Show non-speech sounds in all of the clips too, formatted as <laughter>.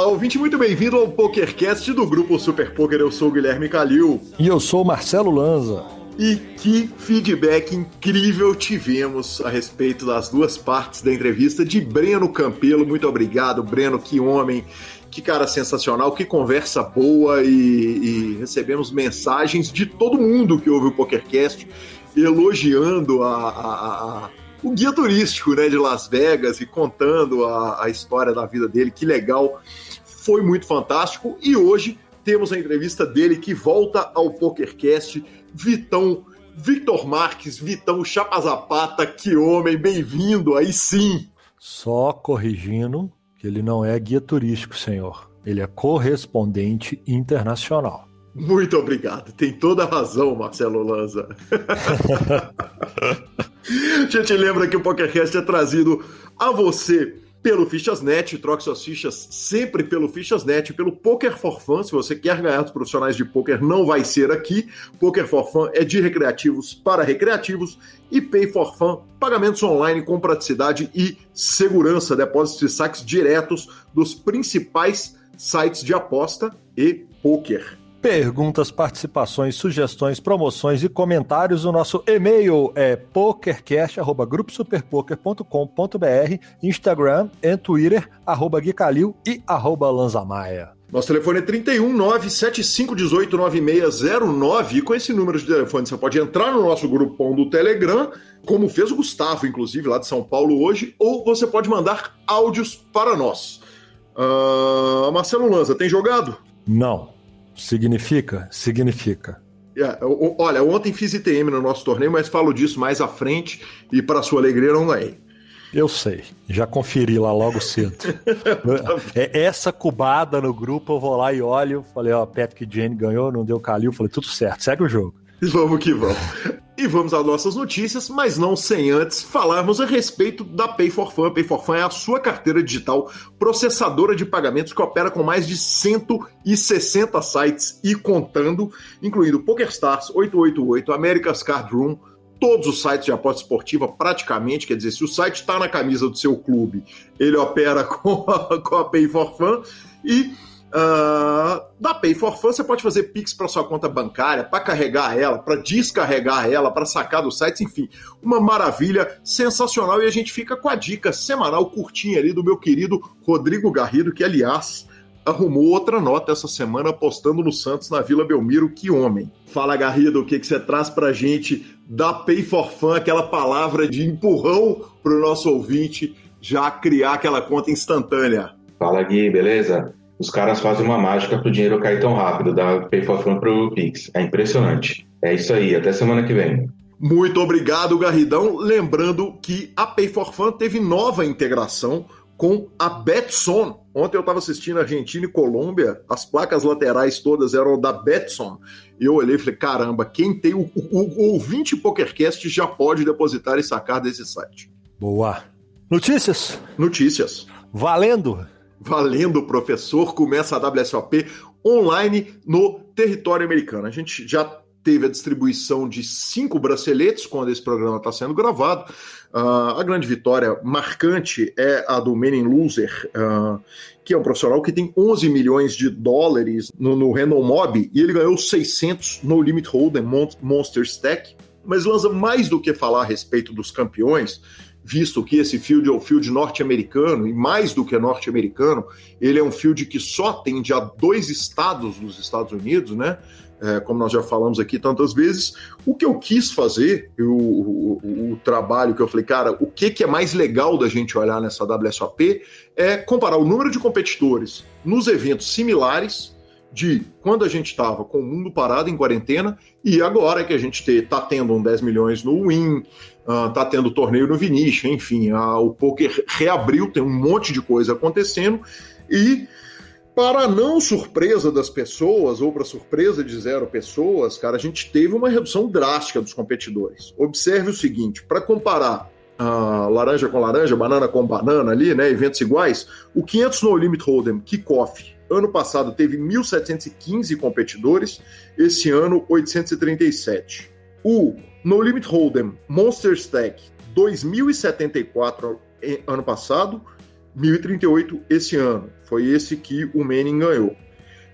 Olá, ouvinte, muito bem-vindo ao PokerCast do Grupo Super Poker. Eu sou o Guilherme Calil. E eu sou o Marcelo Lanza. E que feedback incrível tivemos a respeito das duas partes da entrevista de Breno Campelo. Muito obrigado, Breno, que homem, que cara sensacional, que conversa boa e, e recebemos mensagens de todo mundo que ouve o PokerCast elogiando a, a, a, o guia turístico né, de Las Vegas e contando a, a história da vida dele. Que legal, foi muito fantástico. E hoje temos a entrevista dele que volta ao PokerCast Vitão, Victor Marques, Vitão Chapazapata, que homem, bem-vindo, aí sim. Só corrigindo que ele não é guia turístico, senhor. Ele é correspondente internacional. Muito obrigado, tem toda a razão, Marcelo Lanza. a <laughs> <laughs> gente lembra que o PokerCast é trazido a você pelo Fichasnet, troque suas fichas sempre pelo Fichasnet, pelo Poker for Fun. Se você quer ganhar dos profissionais de poker, não vai ser aqui. Poker for Fun é de recreativos para recreativos e Pay for Fun, pagamentos online com praticidade e segurança, depósitos e saques diretos dos principais sites de aposta e poker. Perguntas, participações, sugestões, promoções e comentários. O nosso e-mail é pokercast.gruposuperpoker.com.br, Instagram e Twitter, arroba Guicalil e arroba Lanzamaia. Nosso telefone é 31 97518 9609 e com esse número de telefone você pode entrar no nosso grupão do Telegram, como fez o Gustavo, inclusive, lá de São Paulo hoje, ou você pode mandar áudios para nós. Uh, Marcelo Lanza, tem jogado? Não. Significa? Significa. É, olha, ontem fiz ITM no nosso torneio, mas falo disso mais à frente e para sua alegria não ganhei. Eu sei, já conferi lá logo cedo. <laughs> é, essa cubada no grupo, eu vou lá e olho. Falei, ó, Patrick Jane ganhou, não deu Calil. Falei, tudo certo, segue o jogo. <laughs> Vamos que vamos. E vamos às nossas notícias, mas não sem antes falarmos a respeito da Pay for Fun. A Pay for Fun é a sua carteira digital processadora de pagamentos que opera com mais de 160 sites e contando, incluindo PokerStars, 888, America's Card Room, todos os sites de aposta esportiva, praticamente. Quer dizer, se o site está na camisa do seu clube, ele opera <laughs> com a, com a Pay for Fun. E Uh, da Pay for Fun você pode fazer Pix para sua conta bancária, para carregar ela, para descarregar ela, para sacar do site, enfim, uma maravilha sensacional. E a gente fica com a dica semanal curtinha ali do meu querido Rodrigo Garrido, que aliás arrumou outra nota essa semana postando no Santos na Vila Belmiro. Que homem! Fala Garrido, o que, que você traz para gente da Pay for Fun, aquela palavra de empurrão para o nosso ouvinte já criar aquela conta instantânea? Fala Gui, beleza? Os caras fazem uma mágica para o dinheiro cair tão rápido da Pay for Fun pro Pix. É impressionante. É isso aí, até semana que vem. Muito obrigado, Garridão. Lembrando que a Pay for Fun teve nova integração com a Betson. Ontem eu estava assistindo Argentina e Colômbia, as placas laterais todas eram da Betson. E eu olhei e falei: caramba, quem tem o, o, o ouvinte PokerCast já pode depositar e sacar desse site. Boa. Notícias? Notícias. Valendo! Valendo, professor, começa a WSOP online no território americano. A gente já teve a distribuição de cinco braceletes quando esse programa está sendo gravado. Uh, a grande vitória marcante é a do Menin Loser, uh, que é um profissional que tem 11 milhões de dólares no, no Random Mob e ele ganhou 600 no Limit Hold'em Monster Stack. Mas lança mais do que falar a respeito dos campeões, visto que esse field é o field norte-americano, e mais do que norte-americano, ele é um field que só atende a dois estados dos Estados Unidos, né? É, como nós já falamos aqui tantas vezes, o que eu quis fazer, o, o, o, trabalho que eu falei, cara, o que, que é mais legal da gente olhar nessa WSOP é comparar o número de competidores nos eventos similares de quando a gente estava com o mundo parado em quarentena e agora que a gente está tendo um 10 milhões no Win, ah, uh, tendo torneio no Vinicius, enfim, uh, o poker reabriu, tem um monte de coisa acontecendo e para não surpresa das pessoas ou para surpresa de zero pessoas, cara, a gente teve uma redução drástica dos competidores. Observe o seguinte, para comparar uh, laranja com laranja, banana com banana ali, né, eventos iguais, o 500 no Limit Hold'em Kickoff Ano passado teve 1.715 competidores, esse ano 837. O No Limit Hold'em Monster Stack 2.074 ano passado 1038 esse ano. Foi esse que o Manning ganhou.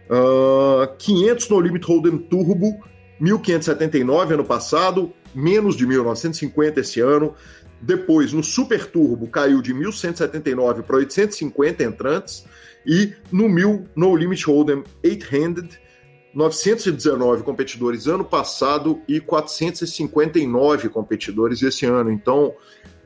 Uh, 500 no Limit Hold'em Turbo, 1579 ano passado, menos de 1950 esse ano. Depois, no Super Turbo, caiu de 1179 para 850 entrantes. E no 1000 No Limit Hold'em 8-Handed, 919 competidores ano passado e 459 competidores esse ano. Então,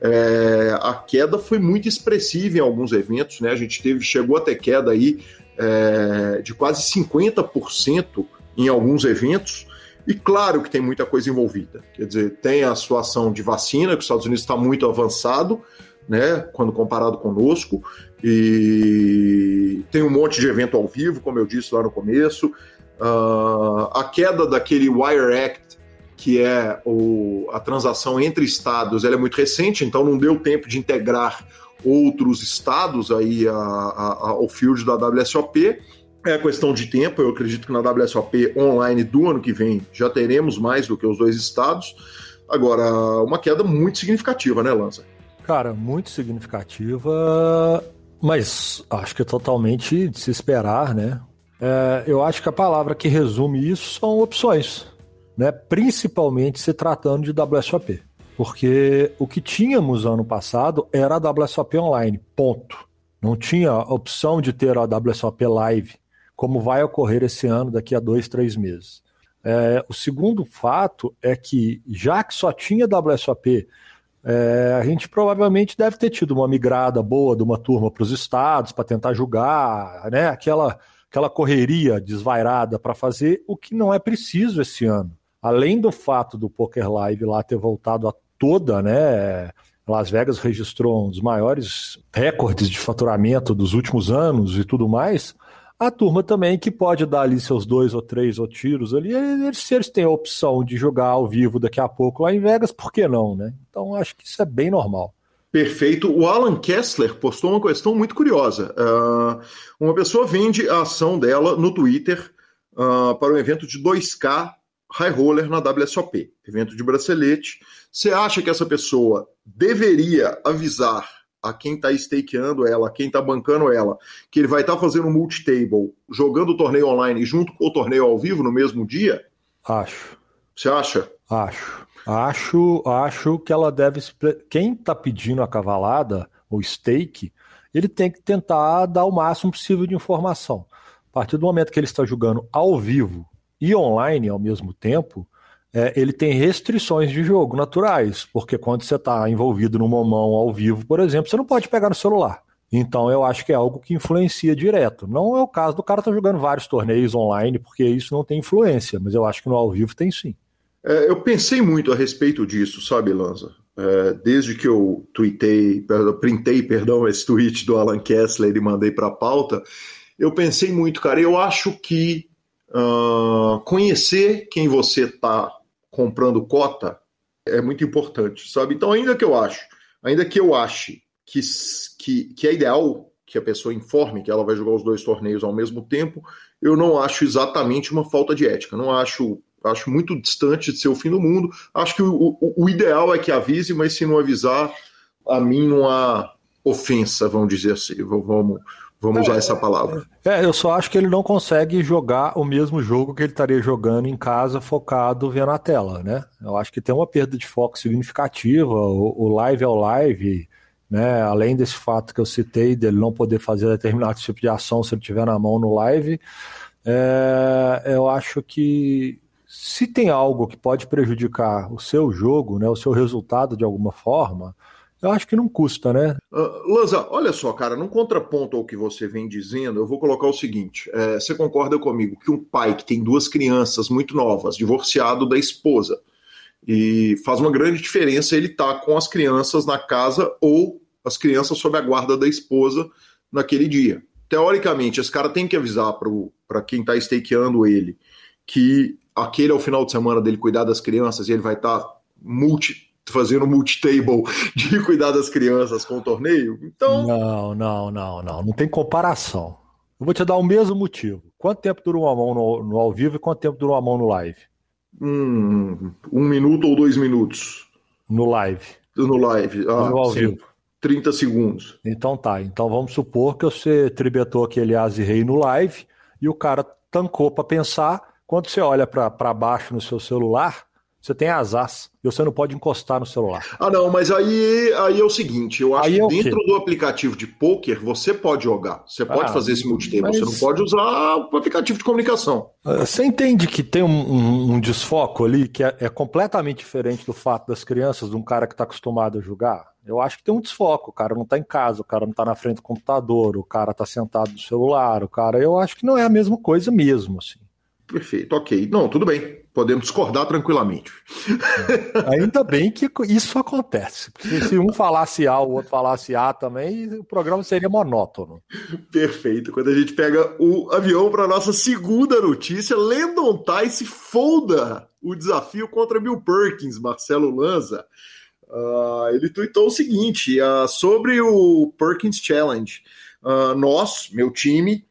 é, a queda foi muito expressiva em alguns eventos, né? A gente teve, chegou a ter queda aí é, de quase 50% em alguns eventos. E claro que tem muita coisa envolvida. Quer dizer, tem a situação de vacina, que os Estados Unidos está muito avançado, né, quando comparado conosco, e tem um monte de evento ao vivo, como eu disse lá no começo. Uh, a queda daquele Wire Act, que é o, a transação entre estados, ela é muito recente, então não deu tempo de integrar outros estados aí a, a, ao field da WSOP. É questão de tempo, eu acredito que na WSOP online do ano que vem já teremos mais do que os dois estados. Agora, uma queda muito significativa, né, Lanza? Cara, muito significativa, mas acho que é totalmente de se esperar, né? É, eu acho que a palavra que resume isso são opções, né? Principalmente se tratando de WSOP. Porque o que tínhamos ano passado era a WSOP online, ponto. Não tinha opção de ter a WSOP live como vai ocorrer esse ano, daqui a dois, três meses. É, o segundo fato é que, já que só tinha WSOP, é, a gente provavelmente deve ter tido uma migrada boa de uma turma para os estados para tentar julgar, né? Aquela, aquela correria desvairada para fazer o que não é preciso esse ano. Além do fato do Poker Live lá ter voltado a toda, né? Las Vegas registrou um dos maiores recordes de faturamento dos últimos anos e tudo mais. A turma também que pode dar ali seus dois ou três ou tiros ali, eles, se eles têm a opção de jogar ao vivo daqui a pouco lá em Vegas, por que não, né? Então acho que isso é bem normal. Perfeito. O Alan Kessler postou uma questão muito curiosa. Uh, uma pessoa vende a ação dela no Twitter uh, para um evento de 2K High Roller na WSOP, evento de bracelete. Você acha que essa pessoa deveria avisar a quem está stakeando ela, a quem está bancando ela, que ele vai estar tá fazendo um multi-table, jogando o torneio online junto com o torneio ao vivo no mesmo dia? Acho. Você acha? Acho. Acho, acho que ela deve. Quem está pedindo a cavalada, o stake, ele tem que tentar dar o máximo possível de informação. A partir do momento que ele está jogando ao vivo e online ao mesmo tempo, é, ele tem restrições de jogo naturais, porque quando você está envolvido no momão ao vivo, por exemplo, você não pode pegar no celular. Então eu acho que é algo que influencia direto. Não é o caso do cara estar tá jogando vários torneios online, porque isso não tem influência, mas eu acho que no ao vivo tem sim. É, eu pensei muito a respeito disso, sabe, Lanza? É, desde que eu tweetei, printei, perdão, esse tweet do Alan Kessler e mandei para a pauta, eu pensei muito, cara. Eu acho que uh, conhecer quem você está comprando cota é muito importante, sabe? Então, ainda que eu acho, ainda que eu ache que, que, que é ideal que a pessoa informe que ela vai jogar os dois torneios ao mesmo tempo, eu não acho exatamente uma falta de ética. Não acho, acho muito distante de ser o fim do mundo. Acho que o, o, o ideal é que avise, mas se não avisar, a mim não há ofensa, vamos dizer assim. Vamos, Vamos usar essa palavra. É, eu só acho que ele não consegue jogar o mesmo jogo que ele estaria jogando em casa, focado vendo a tela, né? Eu acho que tem uma perda de foco significativa. O, o live é o live, né? Além desse fato que eu citei dele não poder fazer determinado tipo de ação se ele tiver na mão no live, é, eu acho que se tem algo que pode prejudicar o seu jogo, né, o seu resultado de alguma forma, eu acho que não custa, né? Uh, Lanza, olha só, cara, num contraponto ao que você vem dizendo, eu vou colocar o seguinte: é, você concorda comigo que um pai que tem duas crianças muito novas, divorciado da esposa, e faz uma grande diferença ele estar tá com as crianças na casa ou as crianças sob a guarda da esposa naquele dia. Teoricamente, esse cara tem que avisar para quem está stakeando ele que aquele é o final de semana dele cuidar das crianças e ele vai estar tá multi fazendo multi-table <laughs> de cuidar das crianças com o torneio. Então. Não, não, não, não. Não tem comparação. Eu vou te dar o mesmo motivo. Quanto tempo dura uma mão no, no ao vivo e quanto tempo dura uma mão no live? Hum, um minuto ou dois minutos. No live. No live. Ah, no ao sim. vivo. 30 segundos. Então tá. Então vamos supor que você tribetou aquele as e rei no live e o cara tancou para pensar. Quando você olha para baixo no seu celular, você tem as as e você não pode encostar no celular. Ah, não, mas aí, aí é o seguinte: eu acho aí que é dentro do aplicativo de poker você pode jogar. Você pode ah, fazer esse multitema. Mas... Você não pode usar o aplicativo de comunicação. Ah, você entende que tem um, um, um desfoco ali que é, é, completamente diferente do fato das crianças, de um cara que está acostumado a jogar? Eu acho que tem um desfoco. O cara não está em casa, o cara não está na frente do computador, o cara está sentado no celular, o cara. Eu acho que não é a mesma coisa mesmo, assim. Perfeito, ok. Não, tudo bem. Podemos discordar tranquilamente. <laughs> Ainda bem que isso acontece. Porque se um falasse A, o outro falasse A também, o programa seria monótono. Perfeito. Quando a gente pega o avião para nossa segunda notícia, Landon Tice folda o desafio contra Bill Perkins, Marcelo Lanza. Uh, ele tweetou o seguinte uh, sobre o Perkins Challenge. Uh, nós, meu time,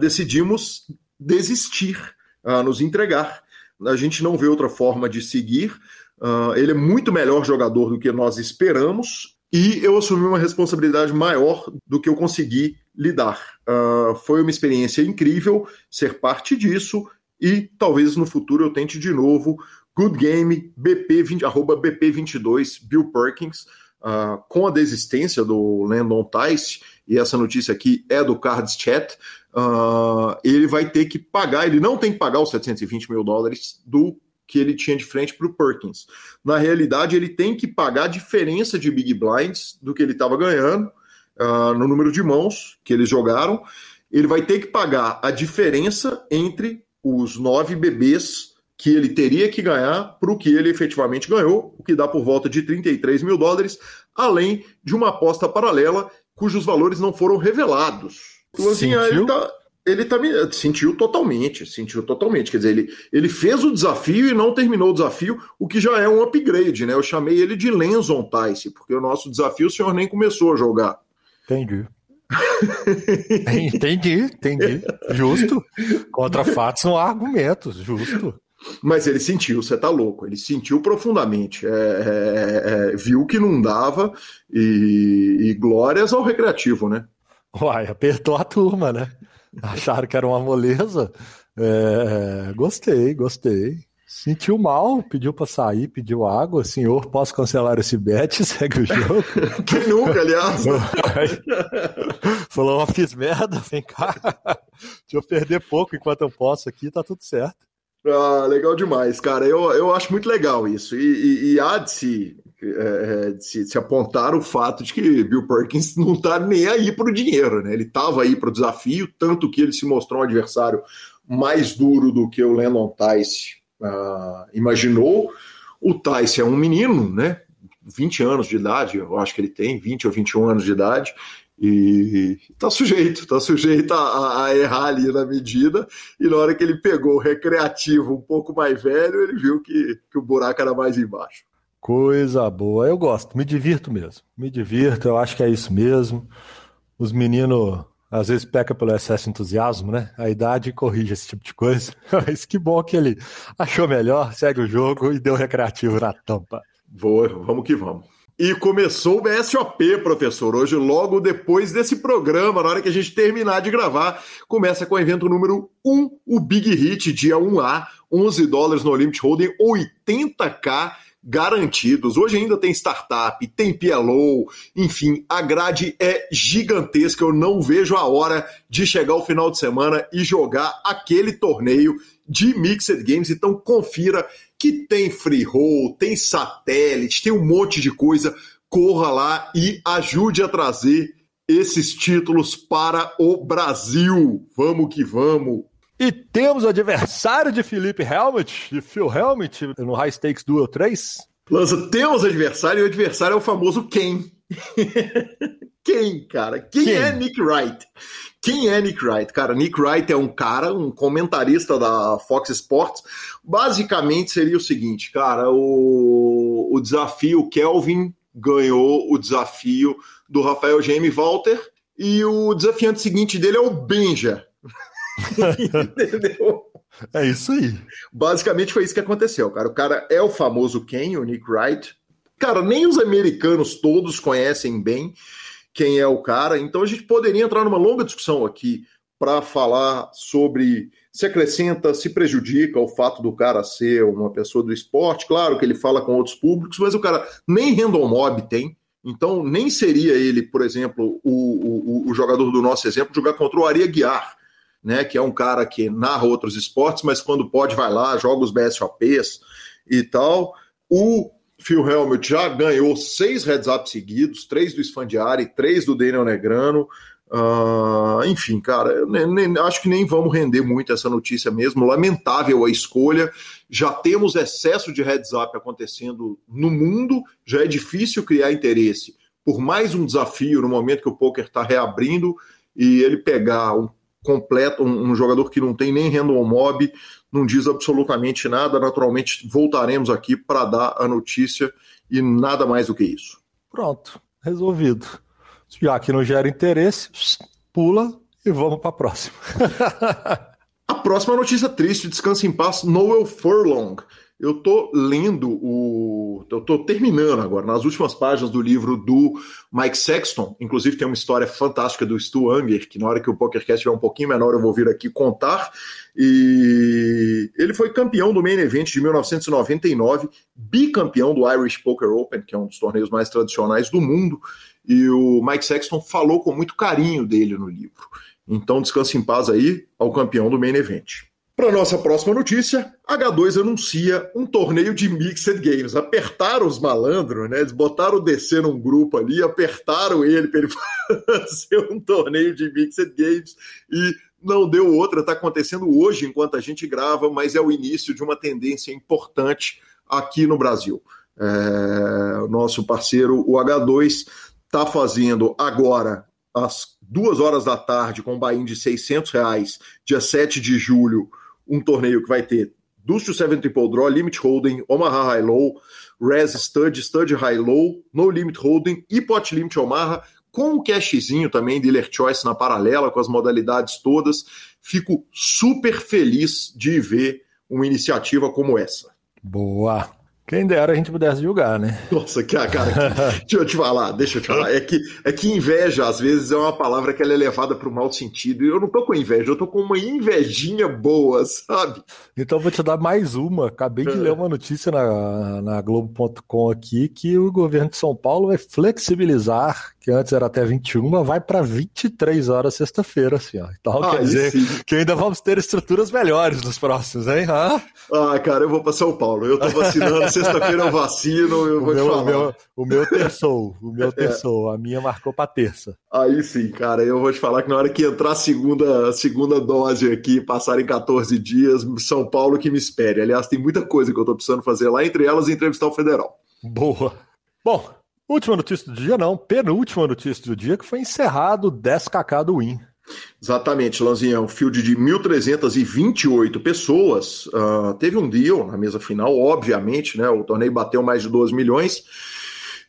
decidimos desistir, uh, nos entregar. A gente não vê outra forma de seguir. Uh, ele é muito melhor jogador do que nós esperamos e eu assumi uma responsabilidade maior do que eu consegui lidar. Uh, foi uma experiência incrível ser parte disso e talvez no futuro eu tente de novo. Good Game, BP20, arroba BP22, Bill Perkins, uh, com a desistência do Landon Tice, e essa notícia aqui é do Cards Chat, uh, ele vai ter que pagar, ele não tem que pagar os 720 mil dólares do que ele tinha de frente para o Perkins. Na realidade, ele tem que pagar a diferença de Big Blinds do que ele estava ganhando uh, no número de mãos que eles jogaram. Ele vai ter que pagar a diferença entre os nove bebês que ele teria que ganhar para o que ele efetivamente ganhou, o que dá por volta de 33 mil dólares, além de uma aposta paralela cujos valores não foram revelados. Luzinha, ele tá, ele tá sentiu totalmente, sentiu totalmente. Quer dizer, ele, ele fez o desafio e não terminou o desafio, o que já é um upgrade, né? Eu chamei ele de Lenzon Tice, porque o nosso desafio o senhor nem começou a jogar. Entendi. <laughs> entendi, entendi. Justo. Contra fatos são argumentos, justo. Mas ele sentiu, você tá louco, ele sentiu profundamente, é, é, é, viu que não dava e, e glórias ao recreativo, né? Uai, apertou a turma, né? <laughs> Acharam que era uma moleza. É, gostei, gostei. Sentiu mal, pediu para sair, pediu água. Senhor, posso cancelar esse bet? <laughs> Segue o jogo. <laughs> Quem nunca, aliás? Falou, fiz merda, vem cá. Deixa eu perder pouco enquanto eu posso aqui, tá tudo certo. Ah, legal demais, cara. Eu, eu acho muito legal isso. E, e, e há de se, é, de se, se, apontar o fato de que Bill Perkins não está nem aí para o dinheiro, né? Ele estava aí para o desafio, tanto que ele se mostrou um adversário mais duro do que o Lennon Tice uh, imaginou. O Tice é um menino, né? 20 anos de idade, eu acho que ele tem, 20 ou 21 anos de idade, e tá sujeito, tá sujeito a, a, errar ali na medida. E na hora que ele pegou o recreativo um pouco mais velho, ele viu que, que o buraco era mais embaixo. Coisa boa, eu gosto, me divirto mesmo. Me divirto, eu acho que é isso mesmo. Os meninos às vezes peca pelo excesso de entusiasmo, né? A idade corrige esse tipo de coisa. <laughs> Mas que bom que ele achou melhor, segue o jogo e deu recreativo na tampa. Boa, vamos que vamos. E começou o BSOP, professor. Hoje, logo depois desse programa, na hora que a gente terminar de gravar, começa com o evento número 1, o Big Hit, dia 1A, 11 dólares no Limit Holding, 80k garantidos. Hoje ainda tem startup, tem PLO, enfim, a grade é gigantesca. Eu não vejo a hora de chegar o final de semana e jogar aquele torneio de Mixed Games. Então confira que tem free roll, tem satélite, tem um monte de coisa. Corra lá e ajude a trazer esses títulos para o Brasil. Vamos que vamos. E temos o adversário de Felipe Helmut, de Phil Helmut, no High Stakes Duel 3. Lança, temos adversário e o adversário é o famoso Ken. <laughs> Quem, cara? Quem, Quem, é Nick Wright? Quem é Nick Wright? Cara, Nick Wright é um cara, um comentarista da Fox Sports. Basicamente seria o seguinte, cara, o, o desafio Kelvin ganhou o desafio do Rafael Jaime Walter e o desafiante seguinte dele é o Benja. Entendeu? É isso aí. Basicamente foi isso que aconteceu, cara. O cara é o famoso Ken, o Nick Wright. cara, nem os americanos todos conhecem bem quem é o cara, então a gente poderia entrar numa longa discussão aqui para falar sobre se acrescenta, se prejudica o fato do cara ser uma pessoa do esporte. Claro que ele fala com outros públicos, mas o cara nem random mob tem. Então, nem seria ele, por exemplo, o, o, o jogador do nosso exemplo, jogar contra o Aria Guiar, né, que é um cara que narra outros esportes, mas quando pode vai lá, joga os BSOPs e tal. O Phil Helmut já ganhou seis heads-up seguidos, três do Sfandiari, três do Daniel Negrano. Uh, enfim, cara, nem, nem, acho que nem vamos render muito essa notícia mesmo. Lamentável a escolha. Já temos excesso de heads up acontecendo no mundo, já é difícil criar interesse por mais um desafio no momento que o poker está reabrindo e ele pegar um completo, um, um, jogador que não tem nem random mob, não diz absolutamente nada. Naturalmente, voltaremos aqui para dar a notícia e nada mais do que isso. Pronto, resolvido. Já que não gera interesse, pula e vamos para a próxima. <laughs> a próxima notícia triste, descansa em paz, Noel Furlong. Eu tô lendo o. Eu tô terminando agora, nas últimas páginas do livro do Mike Sexton. Inclusive, tem uma história fantástica do Stu Anger, que na hora que o PokerCast estiver um pouquinho menor, eu vou vir aqui contar. E ele foi campeão do Main Event de 1999, bicampeão do Irish Poker Open, que é um dos torneios mais tradicionais do mundo. E o Mike Sexton falou com muito carinho dele no livro. Então, descanse em paz aí ao campeão do Main Event. Para nossa próxima notícia, H2 anuncia um torneio de Mixed Games. Apertaram os malandros, né? Eles botaram o DC num grupo ali, apertaram ele para ele <laughs> fazer um torneio de Mixed Games e não deu outra. Está acontecendo hoje enquanto a gente grava, mas é o início de uma tendência importante aqui no Brasil. É, nosso parceiro, o H2, está fazendo agora, às duas horas da tarde, com um buy de 600 reais, dia 7 de julho, um torneio que vai ter Dust 7 Triple Draw, Limit Holding, Omaha High Low, Res Stud, Stud High Low, No Limit Holding e Pot Limit Omaha, com um cashzinho também, Dealer Choice na paralela, com as modalidades todas. Fico super feliz de ver uma iniciativa como essa. Boa! Quem dera a gente pudesse julgar, né? Nossa, que cara, que, <laughs> deixa eu te falar, deixa eu te falar. É que, é que inveja, às vezes, é uma palavra que ela é levada para o mau sentido. E eu não tô com inveja, eu tô com uma invejinha boa, sabe? Então vou te dar mais uma. Acabei de é. ler uma notícia na, na Globo.com aqui que o governo de São Paulo vai flexibilizar, que antes era até 21, vai para 23 horas sexta-feira, assim, ó. Então ah, quer dizer sim. que ainda vamos ter estruturas melhores nos próximos, hein? Ah, ah cara, eu vou para São Paulo. Eu tô vacinando <laughs> sexta-feira eu vacino, eu o vou meu, te falar. O meu, o meu terçou, o meu <laughs> é. terçou, é. a minha marcou para terça. Aí sim, cara, eu vou te falar que na hora que entrar a segunda, a segunda dose aqui, passarem 14 dias, São Paulo que me espere. Aliás, tem muita coisa que eu tô precisando fazer lá, entre elas entrevistar o federal. Boa. Bom, última notícia do dia não, penúltima notícia do dia que foi encerrado o 10kk do Win. Exatamente, Lanzinha, é um field de 1.328 pessoas. Uh, teve um deal na mesa final, obviamente, né? O torneio bateu mais de 12 milhões.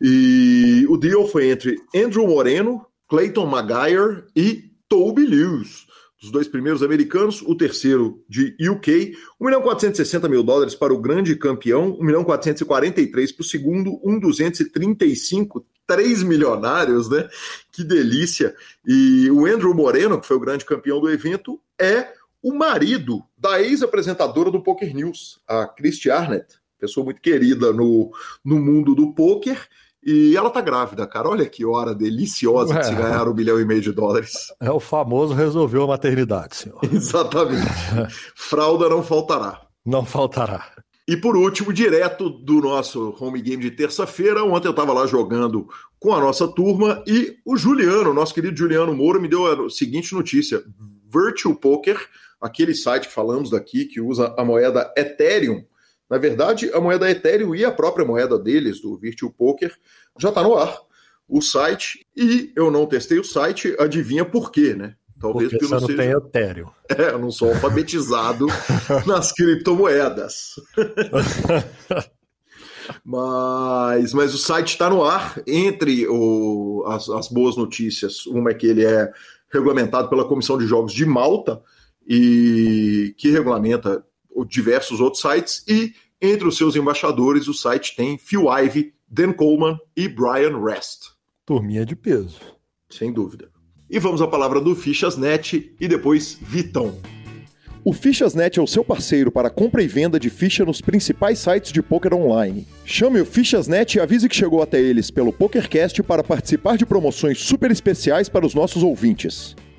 E o deal foi entre Andrew Moreno, Clayton Maguire e Toby Lewis dos dois primeiros americanos, o terceiro de UK, 1 milhão 460 mil dólares para o grande campeão, 1 milhão 443 para o segundo, 1 235, três milionários, né? Que delícia! E o Andrew Moreno, que foi o grande campeão do evento, é o marido da ex-apresentadora do Poker News, a Christy Arnett, pessoa muito querida no, no mundo do poker e ela tá grávida, cara. Olha que hora deliciosa Ué, de se ganhar um milhão e meio de dólares. <laughs> É o famoso resolveu a maternidade, senhor. <laughs> Exatamente. <laughs> Fralda não faltará. Não faltará. E por último, direto do nosso home game de terça-feira, ontem eu estava lá jogando com a nossa turma e o Juliano, nosso querido Juliano Moura, me deu a seguinte notícia: Virtual Poker, aquele site que falamos daqui que usa a moeda Ethereum, na verdade, a moeda Ethereum e a própria moeda deles, do Virtual Poker, já está no ar. O site, e eu não testei o site, adivinha por quê, né? Talvez porque, porque não, seja... tem Ethereum. <laughs> É, eu não sou alfabetizado <laughs> nas criptomoedas. <laughs> mas, mas o site está no ar. Entre o, as, as boas notícias, uma é que ele é regulamentado pela Comissão de Jogos de Malta, e que regulamenta diversos outros sites e entre os seus embaixadores o site tem Phil Ivey Dan Coleman e Brian Rest. Turminha de peso. Sem dúvida. E vamos à palavra do Fichasnet e depois Vitão. O Fichasnet é o seu parceiro para compra e venda de ficha nos principais sites de poker online. Chame o Fichasnet e avise que chegou até eles pelo PokerCast para participar de promoções super especiais para os nossos ouvintes.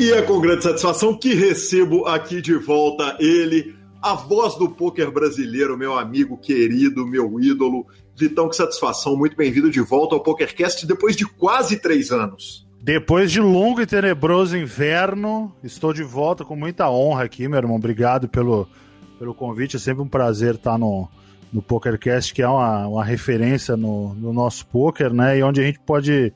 E é com grande satisfação que recebo aqui de volta ele, a voz do poker brasileiro, meu amigo querido, meu ídolo. Vitão, que satisfação, muito bem-vindo de volta ao PokerCast depois de quase três anos. Depois de longo e tenebroso inverno, estou de volta com muita honra aqui, meu irmão. Obrigado pelo, pelo convite. É sempre um prazer estar no, no PokerCast, que é uma, uma referência no, no nosso poker, né? E onde a gente pode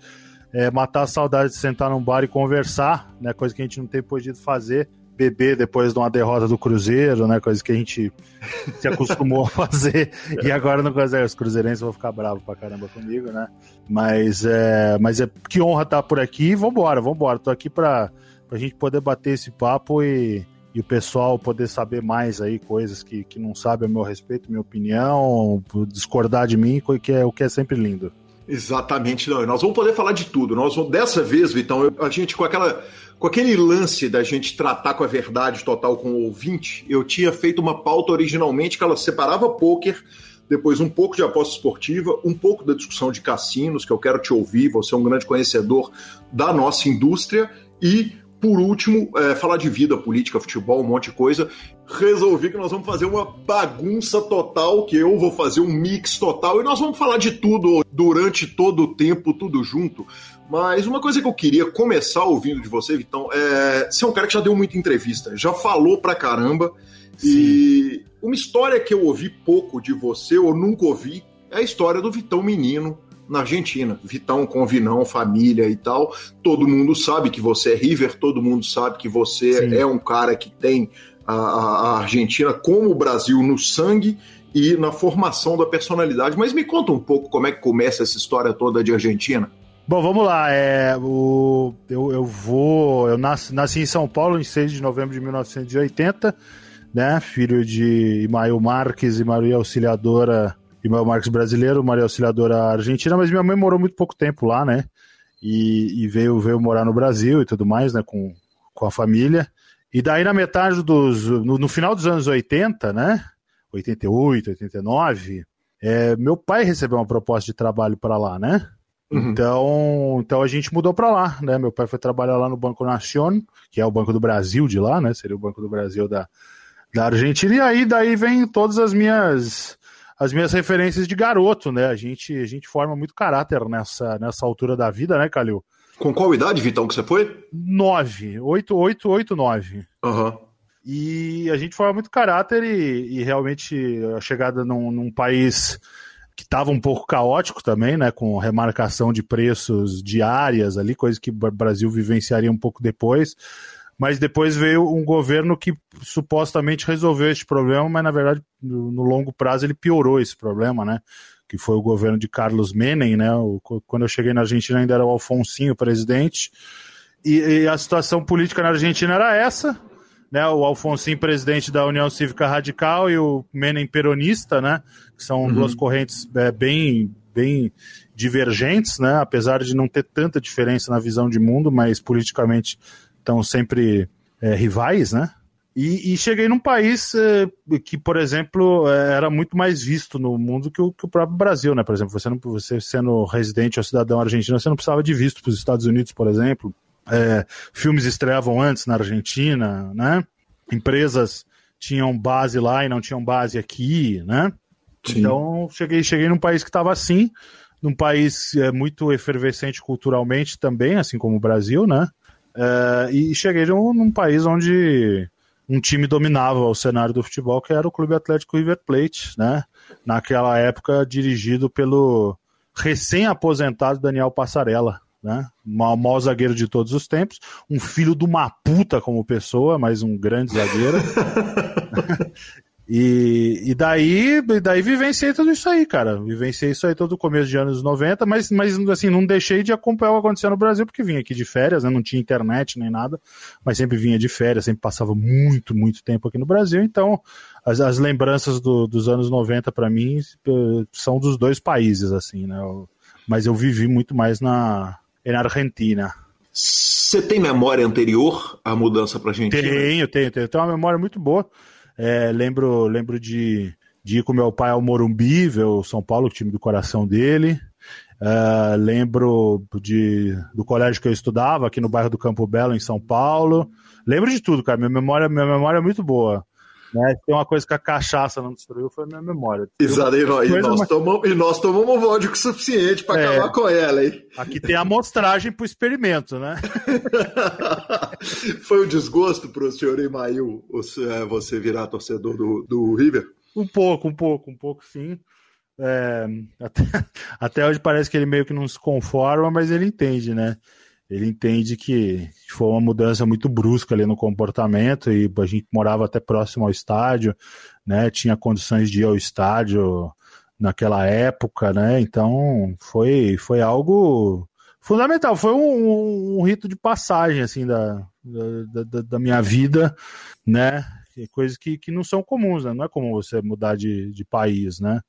é, matar a saudade de sentar num bar e conversar, né? Coisa que a gente não tem podido fazer beber depois de uma derrota do Cruzeiro, né? Coisa que a gente <laughs> se acostumou a fazer e agora não consegue. Os cruzeirenses vão ficar bravos pra caramba comigo, né? Mas é, mas é que honra estar por aqui. Vambora, vambora. Tô aqui pra, pra gente poder bater esse papo e, e o pessoal poder saber mais aí coisas que, que não sabe a meu respeito, minha opinião, discordar de mim, que é, o que é sempre lindo. Exatamente, não. Nós vamos poder falar de tudo. Nós vamos, dessa vez, Vitão, a gente com aquela com aquele lance da gente tratar com a verdade total com o ouvinte, eu tinha feito uma pauta originalmente que ela separava poker, depois um pouco de aposta esportiva, um pouco da discussão de cassinos, que eu quero te ouvir, você é um grande conhecedor da nossa indústria, e por último, é, falar de vida, política, futebol, um monte de coisa. Resolvi que nós vamos fazer uma bagunça total, que eu vou fazer um mix total, e nós vamos falar de tudo durante todo o tempo, tudo junto. Mas uma coisa que eu queria começar ouvindo de você, Vitão, é. Você é um cara que já deu muita entrevista, já falou pra caramba. Sim. E uma história que eu ouvi pouco de você, ou nunca ouvi, é a história do Vitão Menino na Argentina. Vitão com Vinão, família e tal. Todo mundo sabe que você é River, todo mundo sabe que você Sim. é um cara que tem a, a, Argentina como o Brasil no sangue e na formação da personalidade. Mas me conta um pouco como é que começa essa história toda de Argentina. Bom, vamos lá. É, o, eu, eu vou. Eu nasci, nasci em São Paulo em 6 de novembro de 1980, né? Filho de Imael Marques e Maria Auxiliadora. Imael Marques brasileiro, Maria Auxiliadora argentina, mas minha mãe morou muito pouco tempo lá, né? E, e, veio, veio morar no Brasil e tudo mais, né? Com, com a família. E daí, na metade dos. No, no final dos anos 80, né? 88, 89, é, meu pai recebeu uma proposta de trabalho para lá, né? Uhum. Então, então a gente mudou para lá, né? Meu pai foi trabalhar lá no Banco Nacion, que é o Banco do Brasil de lá, né? Seria o Banco do Brasil da, da Argentina. E aí daí vem todas as minhas as minhas referências de garoto, né? A gente a gente forma muito caráter nessa nessa altura da vida, né, Calil? Com qual idade, Vitão, que você foi? Nove. Oito, oito, oito, nove. Aham. E a gente forma muito caráter e, e realmente a chegada num, num país que estava um pouco caótico também, né, com remarcação de preços diárias ali, coisa que o Brasil vivenciaria um pouco depois. Mas depois veio um governo que supostamente resolveu esse problema, mas na verdade no longo prazo ele piorou esse problema, né? Que foi o governo de Carlos Menem, né? O, quando eu cheguei na Argentina ainda era o Alfonsinho presidente. E, e a situação política na Argentina era essa, né, o Alfonso presidente da União Cívica Radical e o Menem peronista, né, que são uhum. duas correntes é, bem, bem divergentes, né, apesar de não ter tanta diferença na visão de mundo, mas politicamente estão sempre é, rivais, né, e, e, cheguei num país é, que, por exemplo, é, era muito mais visto no mundo que o, que o, próprio Brasil, né? Por exemplo, você, não, você sendo residente ou cidadão argentino, você não precisava de visto para os Estados Unidos, por exemplo. É, filmes estreavam antes na Argentina, né? Empresas tinham base lá e não tinham base aqui, né? Sim. Então cheguei, cheguei num país que estava assim, num país é, muito efervescente culturalmente também, assim como o Brasil, né? É, e cheguei num, num, país onde um time dominava o cenário do futebol, que era o Clube Atlético River Plate, né? Naquela época dirigido pelo recém-aposentado Daniel Passarella, né? O maior zagueiro de todos os tempos, um filho de uma puta como pessoa, mas um grande zagueiro. <laughs> E, e daí, daí vivenciei tudo isso aí, cara. Vivenciei isso aí todo o começo de anos 90, mas, mas assim, não deixei de acompanhar o que acontecia no Brasil, porque vinha aqui de férias, né? Não tinha internet nem nada, mas sempre vinha de férias, sempre passava muito, muito tempo aqui no Brasil. Então, as, as lembranças do, dos anos 90 para mim eh, são dos dois países, assim, né? Mas eu vivi muito mais na, na Argentina. Você tem memória anterior à mudança para Argentina? Tenho, tenho, tenho. Tenho uma memória muito boa. É, lembro, lembro de, de ir com meu pai ao Morumbi, ver o São Paulo, o time do coração dele. Uh, lembro de, do colégio que eu estudava, aqui no bairro do Campo Belo, em São Paulo. Lembro de tudo, cara. Minha memória, minha memória é muito boa. Né? Tem uma coisa que a cachaça não destruiu, foi a minha memória. Exato, e nós, nós, mas... tomamos, e nós tomamos vodka suficiente para é, acabar com ela, hein? Aqui tem a amostragem pro experimento, né? <laughs> foi um desgosto pro senhor Email é, você virar torcedor do, do River? Um pouco, um pouco, um pouco sim. É, <laughs> até, até hoje parece que ele meio que não se conforma, mas ele entende, né? Ele entende que foi uma mudança muito brusca ali no comportamento e a gente morava até próximo ao estádio, né? Tinha condições de ir ao estádio naquela época, né? Então foi foi algo fundamental, foi um, um rito de passagem assim da, da, da, minha vida, né? Coisas que, que não são comuns, né? Não é comum você mudar de, de país, né?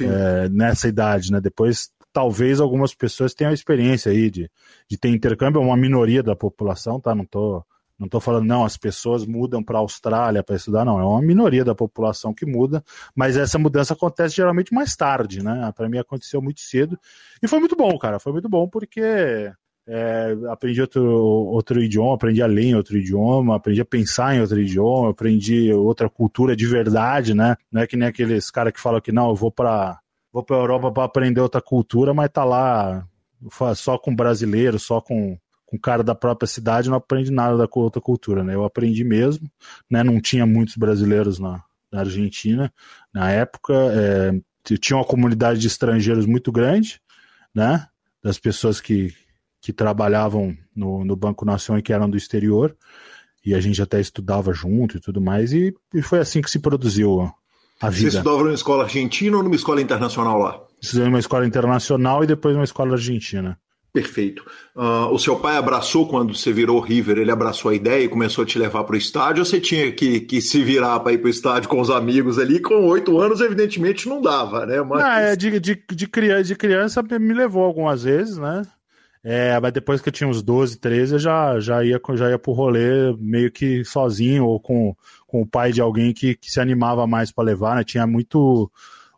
É, nessa idade, né? Depois talvez algumas pessoas tenham a experiência aí de, de ter intercâmbio, é uma minoria da população, tá? Não tô, não tô falando, não, as pessoas mudam para a Austrália para estudar, não, é uma minoria da população que muda, mas essa mudança acontece geralmente mais tarde, né? Para mim aconteceu muito cedo e foi muito bom, cara, foi muito bom porque é, aprendi outro, outro idioma, aprendi a ler em outro idioma, aprendi a pensar em outro idioma, aprendi outra cultura de verdade, né? Não é que nem aqueles caras que falam que não, eu vou para vou para a Europa para aprender outra cultura, mas tá lá só com brasileiro, só com com cara da própria cidade, não aprende nada da outra cultura, né? Eu aprendi mesmo, né? Não tinha muitos brasileiros na, na Argentina na época, é, tinha uma comunidade de estrangeiros muito grande, né? Das pessoas que, que trabalhavam no, no Banco Nação e que eram do exterior, e a gente até estudava junto e tudo mais, e, e foi assim que se produziu a vida. Você estudava numa escola argentina ou numa escola internacional lá? Estudei numa escola internacional e depois numa escola argentina. Perfeito. Uh, o seu pai abraçou quando você virou River, ele abraçou a ideia e começou a te levar para o estádio, ou você tinha que, que se virar para ir para o estádio com os amigos ali? Com oito anos, evidentemente, não dava, né? Mas... Ah, é, de, de, de, criança, de criança me levou algumas vezes, né? É, mas depois que eu tinha uns 12, 13, eu já, já, ia, já ia pro rolê meio que sozinho ou com, com o pai de alguém que, que se animava mais para levar, né? Tinha muito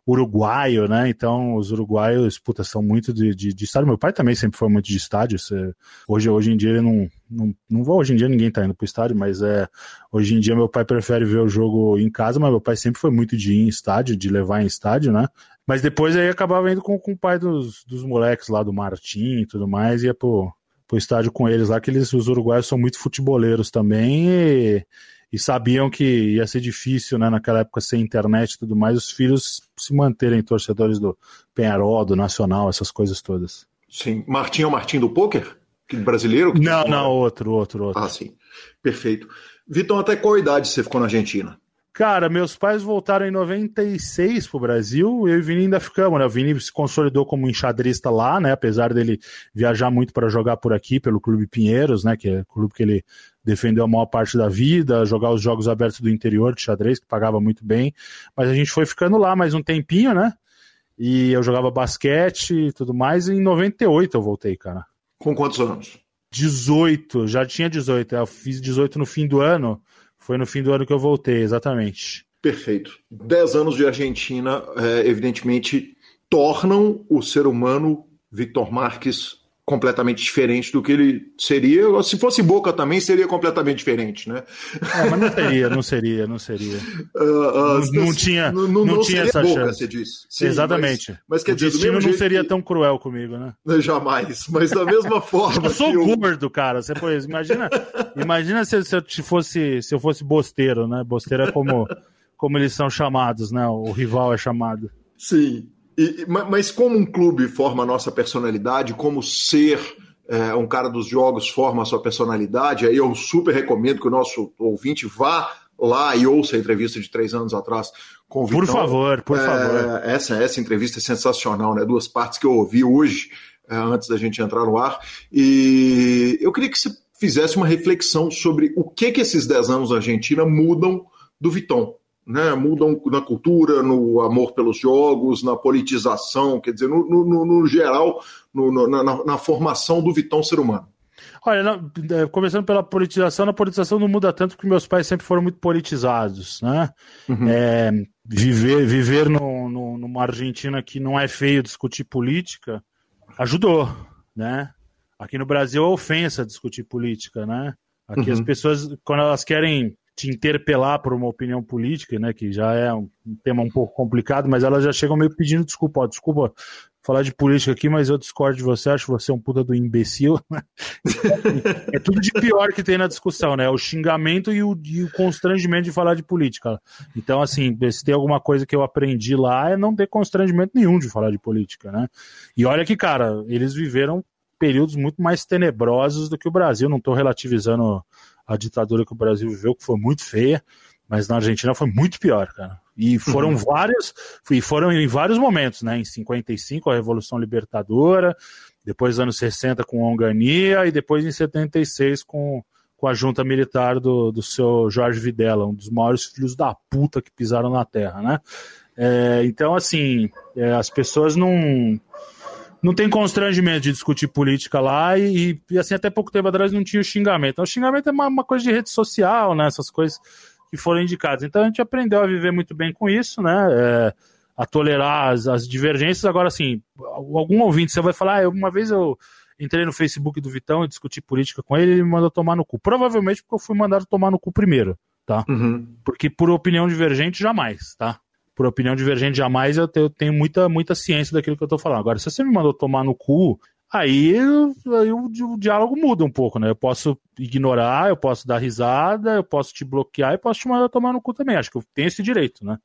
uruguaio, né? Então os uruguaios, puta, são muito de, de, de estádio. Meu pai também sempre foi muito de estádio. Você, hoje, hoje em dia ele não, não, não vou, hoje em dia ninguém tá indo pro estádio, mas é, hoje em dia meu pai prefere ver o jogo em casa, mas meu pai sempre foi muito de ir em estádio, de levar em estádio, né? Mas depois aí acabava indo com, com o pai dos, dos moleques lá, do Martim e tudo mais, ia pro, pro estádio com eles lá, que eles, os uruguaios são muito futeboleiros também e, e sabiam que ia ser difícil, né, naquela época sem internet e tudo mais, os filhos se manterem torcedores do Penharol, do Nacional, essas coisas todas. Sim. Martim é o Martim do pôquer? Brasileiro? Não, não, outro, outro, outro. Ah, sim. Perfeito. Vitor, até qual idade você ficou na Argentina? Cara, meus pais voltaram em 96 pro Brasil, eu e o Vini ainda ficamos, né? O Vini se consolidou como enxadrista lá, né? Apesar dele viajar muito para jogar por aqui, pelo Clube Pinheiros, né? Que é o clube que ele defendeu a maior parte da vida, jogar os jogos abertos do interior de xadrez, que pagava muito bem. Mas a gente foi ficando lá mais um tempinho, né? E eu jogava basquete e tudo mais, e em 98 eu voltei, cara. Com quantos anos? 18, já tinha 18. Eu fiz 18 no fim do ano. Foi no fim do ano que eu voltei, exatamente. Perfeito. Dez anos de Argentina, é, evidentemente, tornam o ser humano Victor Marques completamente diferente do que ele seria. Se fosse Boca também seria completamente diferente, né? É, mas não seria, não seria, não seria. Uh, <laughs> uh, não, não, tinha, não, não, não tinha essa Boca, chance. Você disse. Sim, Exatamente. Mas, mas quer o dizer, destino não seria que... tão cruel comigo, né? <laughs> Jamais. Mas da mesma <laughs> forma. eu sou eu... gordo, cara. Você pois, imagina, imagina se, se eu fosse se eu fosse bosteiro, né? Bosteiro é como como eles são chamados, né? O rival é chamado. Sim. E, mas como um clube forma a nossa personalidade, como ser é, um cara dos jogos forma a sua personalidade, aí eu super recomendo que o nosso ouvinte vá lá e ouça a entrevista de três anos atrás com o Vitão. Por favor, por é, favor. Essa, essa entrevista é sensacional, né? Duas partes que eu ouvi hoje, é, antes da gente entrar no ar. E eu queria que você fizesse uma reflexão sobre o que, que esses dez anos na Argentina mudam do Vitão né, mudam na cultura, no amor pelos jogos, na politização, quer dizer, no, no, no geral, no, na, na, formação do Vitão ser humano. Olha, é, começando pela politização, a politização não muda tanto porque meus pais sempre foram muito politizados, né? Uhum. É, viver viver no, no, numa Argentina que não é feio discutir política ajudou, né? Aqui no Brasil é ofensa discutir política, né? Aqui uhum. as pessoas, quando elas querem te interpelar por uma opinião política, né, que já é um tema um pouco complicado, mas elas já chegam meio pedindo desculpa, ó, desculpa falar de política aqui, mas eu discordo de você, acho você um puta do imbecil. <laughs> é tudo de pior que tem na discussão, né? O xingamento e o, e o constrangimento de falar de política. Então, assim, se tem alguma coisa que eu aprendi lá é não ter constrangimento nenhum de falar de política, né? E olha que, cara, eles viveram períodos muito mais tenebrosos do que o Brasil, não estou relativizando a ditadura que o Brasil viveu, que foi muito feia, mas na Argentina foi muito pior, cara. E foram uhum. vários, e foram em vários momentos, né? Em 55, a Revolução Libertadora, depois nos anos 60 com a Ongania, e depois em 76 com, com a junta militar do, do seu Jorge Videla, um dos maiores filhos da puta que pisaram na terra, né? É, então, assim, é, as pessoas não não tem constrangimento de discutir política lá e, e, assim, até pouco tempo atrás não tinha o xingamento. O xingamento é uma, uma, coisa de rede social, né? Essas coisas que foram indicadas. Então a gente aprendeu a viver muito bem com isso, né? É, a tolerar as, as, divergências. Agora, assim, algum ouvinte, você vai falar, ah, uma vez eu entrei no Facebook do Vitão e discuti política com ele, ele me mandou tomar no cu. Provavelmente porque eu fui mandado tomar no cu primeiro, tá? Uhum. Porque por opinião divergente, jamais, tá? Por opinião divergente jamais, eu tenho muita, muita ciência daquilo que eu tô falando. Agora, se você me mandou tomar no cu, aí, aí o, o, diálogo muda um pouco, né? Eu posso ignorar, eu posso dar risada, eu posso te bloquear e posso te mandar tomar no cu também. Acho que eu tenho esse direito, né?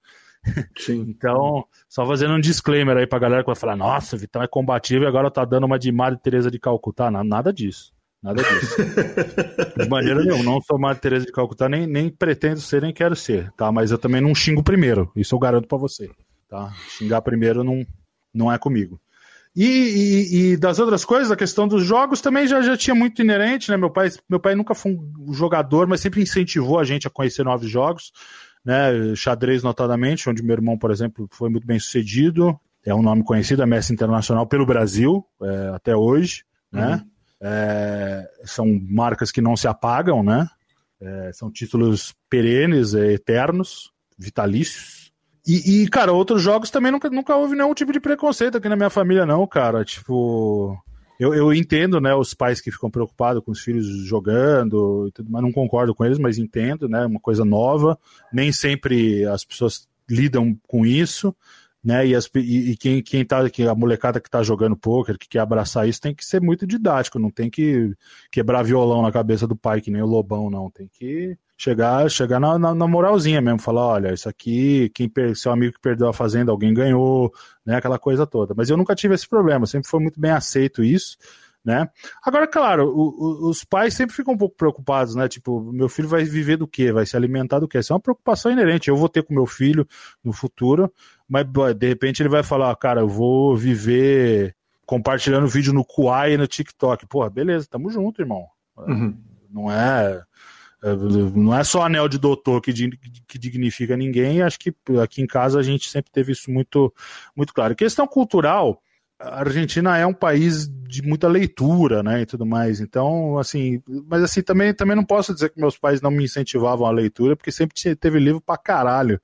Sim. <laughs> então, só fazendo um disclaimer aí pra galera que vai falar, nossa, Vitão é combativo e agora tá dando uma de Madre Teresa de Calcutá. Nada disso. Nada disso. <laughs> de maneira nenhuma. Não sou Madre Teresa de Calcutá, nem, nem pretendo ser, nem quero ser, tá? Mas eu também não xingo primeiro. Isso eu garanto para você, tá? Xingar primeiro não, não é comigo. E, e, e, das outras coisas, a questão dos jogos também já, já tinha muito inerente, né? Meu pai, meu pai nunca foi um jogador, mas sempre incentivou a gente a conhecer novos jogos, né? Xadrez, notadamente, onde meu irmão, por exemplo, foi muito bem sucedido. É um nome conhecido, é mestre internacional pelo Brasil, é, até hoje, né? Uhum. É, são marcas que não se apagam, né? É, são títulos perenes, é, eternos, vitalícios. E, e, cara, outros jogos também nunca, nunca houve nenhum tipo de preconceito aqui na minha família, não, cara. Tipo, eu, eu entendo, né, os pais que ficam preocupados com os filhos jogando mais, não concordo com eles, mas entendo, né, uma coisa nova. Nem sempre as pessoas lidam com isso né? E, as, e, e, quem, quem tá, que a molecada que tá jogando poker, que quer abraçar isso, tem que ser muito didático, não tem que quebrar violão na cabeça do pai, que nem o Lobão, não. Tem que chegar, chegar na, na, na moralzinha mesmo, falar, olha, isso aqui, quem seu amigo que perdeu a fazenda, alguém ganhou, né? Aquela coisa toda. Mas eu nunca tive esse problema, sempre foi muito bem aceito isso. Né? Agora, claro, o, o, os pais sempre ficam um pouco preocupados, né? Tipo, meu filho vai viver do quê? Vai se alimentar do quê? Isso é uma preocupação inerente. Eu vou ter com meu filho no futuro, mas de repente ele vai falar, cara, eu vou viver compartilhando vídeo no Kuai e no TikTok. Porra, beleza, tamo junto, irmão. Uhum. Não é, é não é só anel de doutor que, que dignifica ninguém. Acho que aqui em casa a gente sempre teve isso muito, muito claro. Questão cultural, a Argentina é um país de muita leitura, né, e tudo mais. Então, assim, mas assim também também não posso dizer que meus pais não me incentivavam a leitura, porque sempre teve livro pra caralho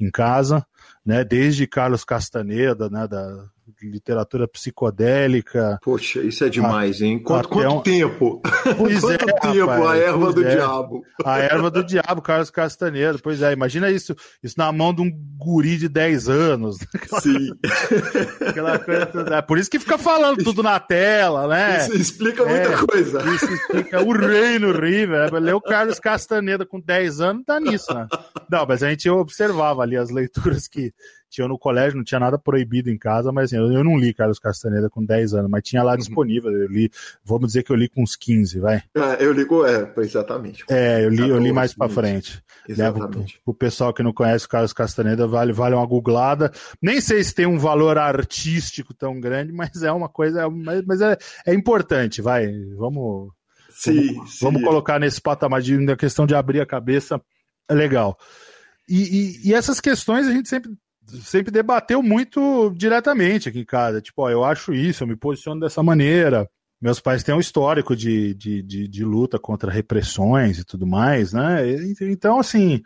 em casa né? Desde Carlos Castaneda, né? Da literatura psicodélica. Poxa, isso é demais, hein? Quanto, quanto um... tempo? <laughs> Pois quanto é, tempo rapaz, a erva do é. diabo? A erva do diabo, Carlos Castaneda. Pois é, imagina isso, isso na mão de um guri de 10 anos. <laughs> Sim. <laughs> Aquela coisa, é por isso que fica falando tudo na tela, né? Isso explica muita É, coisa. Isso explica o reino River. Ler o Carlos Castaneda com 10 anos tá nisso, né? Não, mas a gente observava ali as leituras que tinham no colégio, não tinha nada proibido em casa, mas assim, eu, eu não li Carlos Castaneda com 10 anos, mas tinha lá disponível. Eu li, vamos dizer que eu li com uns 15, vai. É, eu ligo, é, exatamente. É, eu li, eu li mais pra 14, frente. Né, Exatamente. o pessoal que não conhece o Carlos Castaneda, vale, vale uma googlada. Nem sei se tem um valor artístico tão grande, <laughs> mas é uma coisa, mas, mas é, é importante, vai. Vamos, Sim, vamos, sim. vamos colocar nesse patamar de na questão de abrir a cabeça, é legal. E, e- e essas questões a gente sempre, sempre debateu muito diretamente aqui em casa. Tipo, ó, eu acho isso, eu me posiciono dessa maneira. Meus pais têm um histórico de, de, de, de luta contra repressões e tudo mais, né? Então, assim,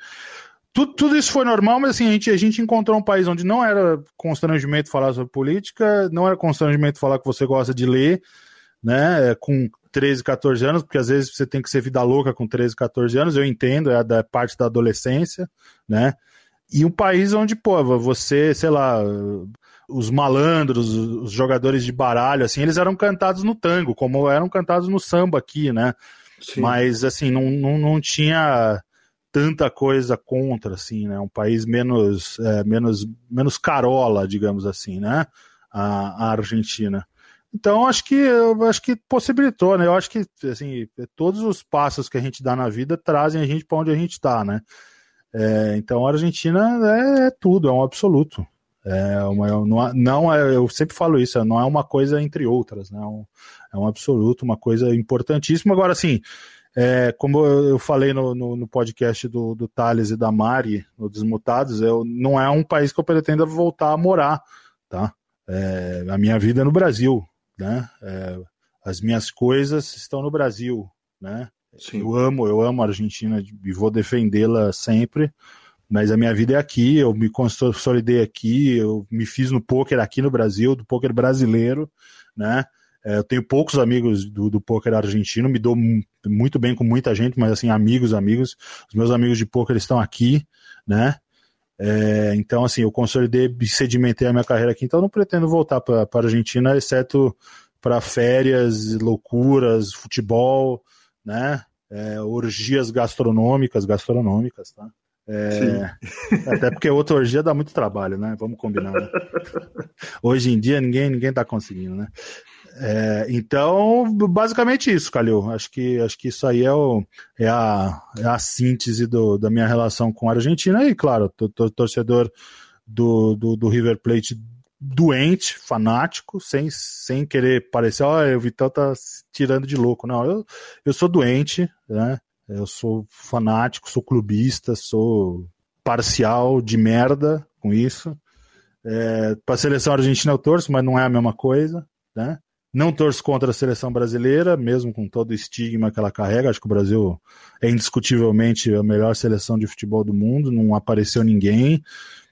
tudo, tudo isso foi normal, mas assim, a gente, a gente encontrou um país onde não era constrangimento falar sobre política, não era constrangimento falar que você gosta de ler, né? Com 13, 14 anos, porque às vezes você tem que ser vida louca com 13, 14 anos, eu entendo, é da parte da adolescência, né? E um país onde, pô, você, sei lá, os malandros, os jogadores de baralho, assim, eles eram cantados no tango, como eram cantados no samba aqui, né? Sim. Mas, assim, não, não, não tinha tanta coisa contra, assim, né? Um país menos, é, menos, menos carola, digamos assim, né? A, a Argentina. Então, acho que acho que possibilitou, né? Eu acho que assim, todos os passos que a gente dá na vida trazem a gente para onde a gente está, né? É, então, a Argentina é, é tudo, é um absoluto. É uma, não, é- não é, eu sempre falo isso, não é uma coisa entre outras, né? É um, é um absoluto, uma coisa importantíssima. Agora, assim, é, como eu falei no, no, no podcast do, do Thales e da Mari, no Desmutados, eu, não é um país que eu pretendo voltar a morar, tá? É, a minha vida é no Brasil, né? É, as minhas coisas estão no Brasil, né? Sim. Eu amo, eu amo a Argentina e vou defendê-la sempre, mas a minha vida é aqui, eu me consolidei aqui, eu me fiz no poker aqui no Brasil, do poker brasileiro, né? É, eu tenho poucos amigos do, do poker argentino, me dou mu- muito bem com muita gente, mas assim, amigos, amigos. Os meus amigos de poker estão aqui, né? É, então, assim, eu consolidei e sedimentei a minha carreira aqui, então não pretendo voltar para a Argentina, exceto para férias, loucuras, futebol, né? É, orgias gastronômicas, gastronômicas, tá? É, <laughs> até porque outra orgia dá muito trabalho, né? Vamos combinar. Né? <laughs> Hoje em dia ninguém ninguém tá conseguindo, né? É, então, basicamente isso, Calil. Acho que, acho que isso aí é, o, é, a, é a síntese do, da minha relação com a Argentina. E, claro, tô, tô torcedor do, do, do River Plate doente, fanático, sem, sem querer parecer, ó, o Vitão tá se tirando de louco. Não, eu, eu sou doente, né? Eu sou fanático, sou clubista, sou parcial de merda com isso. É, para a seleção argentina eu torço, mas não é a mesma coisa, né? Não torço contra a seleção brasileira, mesmo com todo o estigma que ela carrega. Acho que o Brasil é indiscutivelmente a melhor seleção de futebol do mundo. Não apareceu ninguém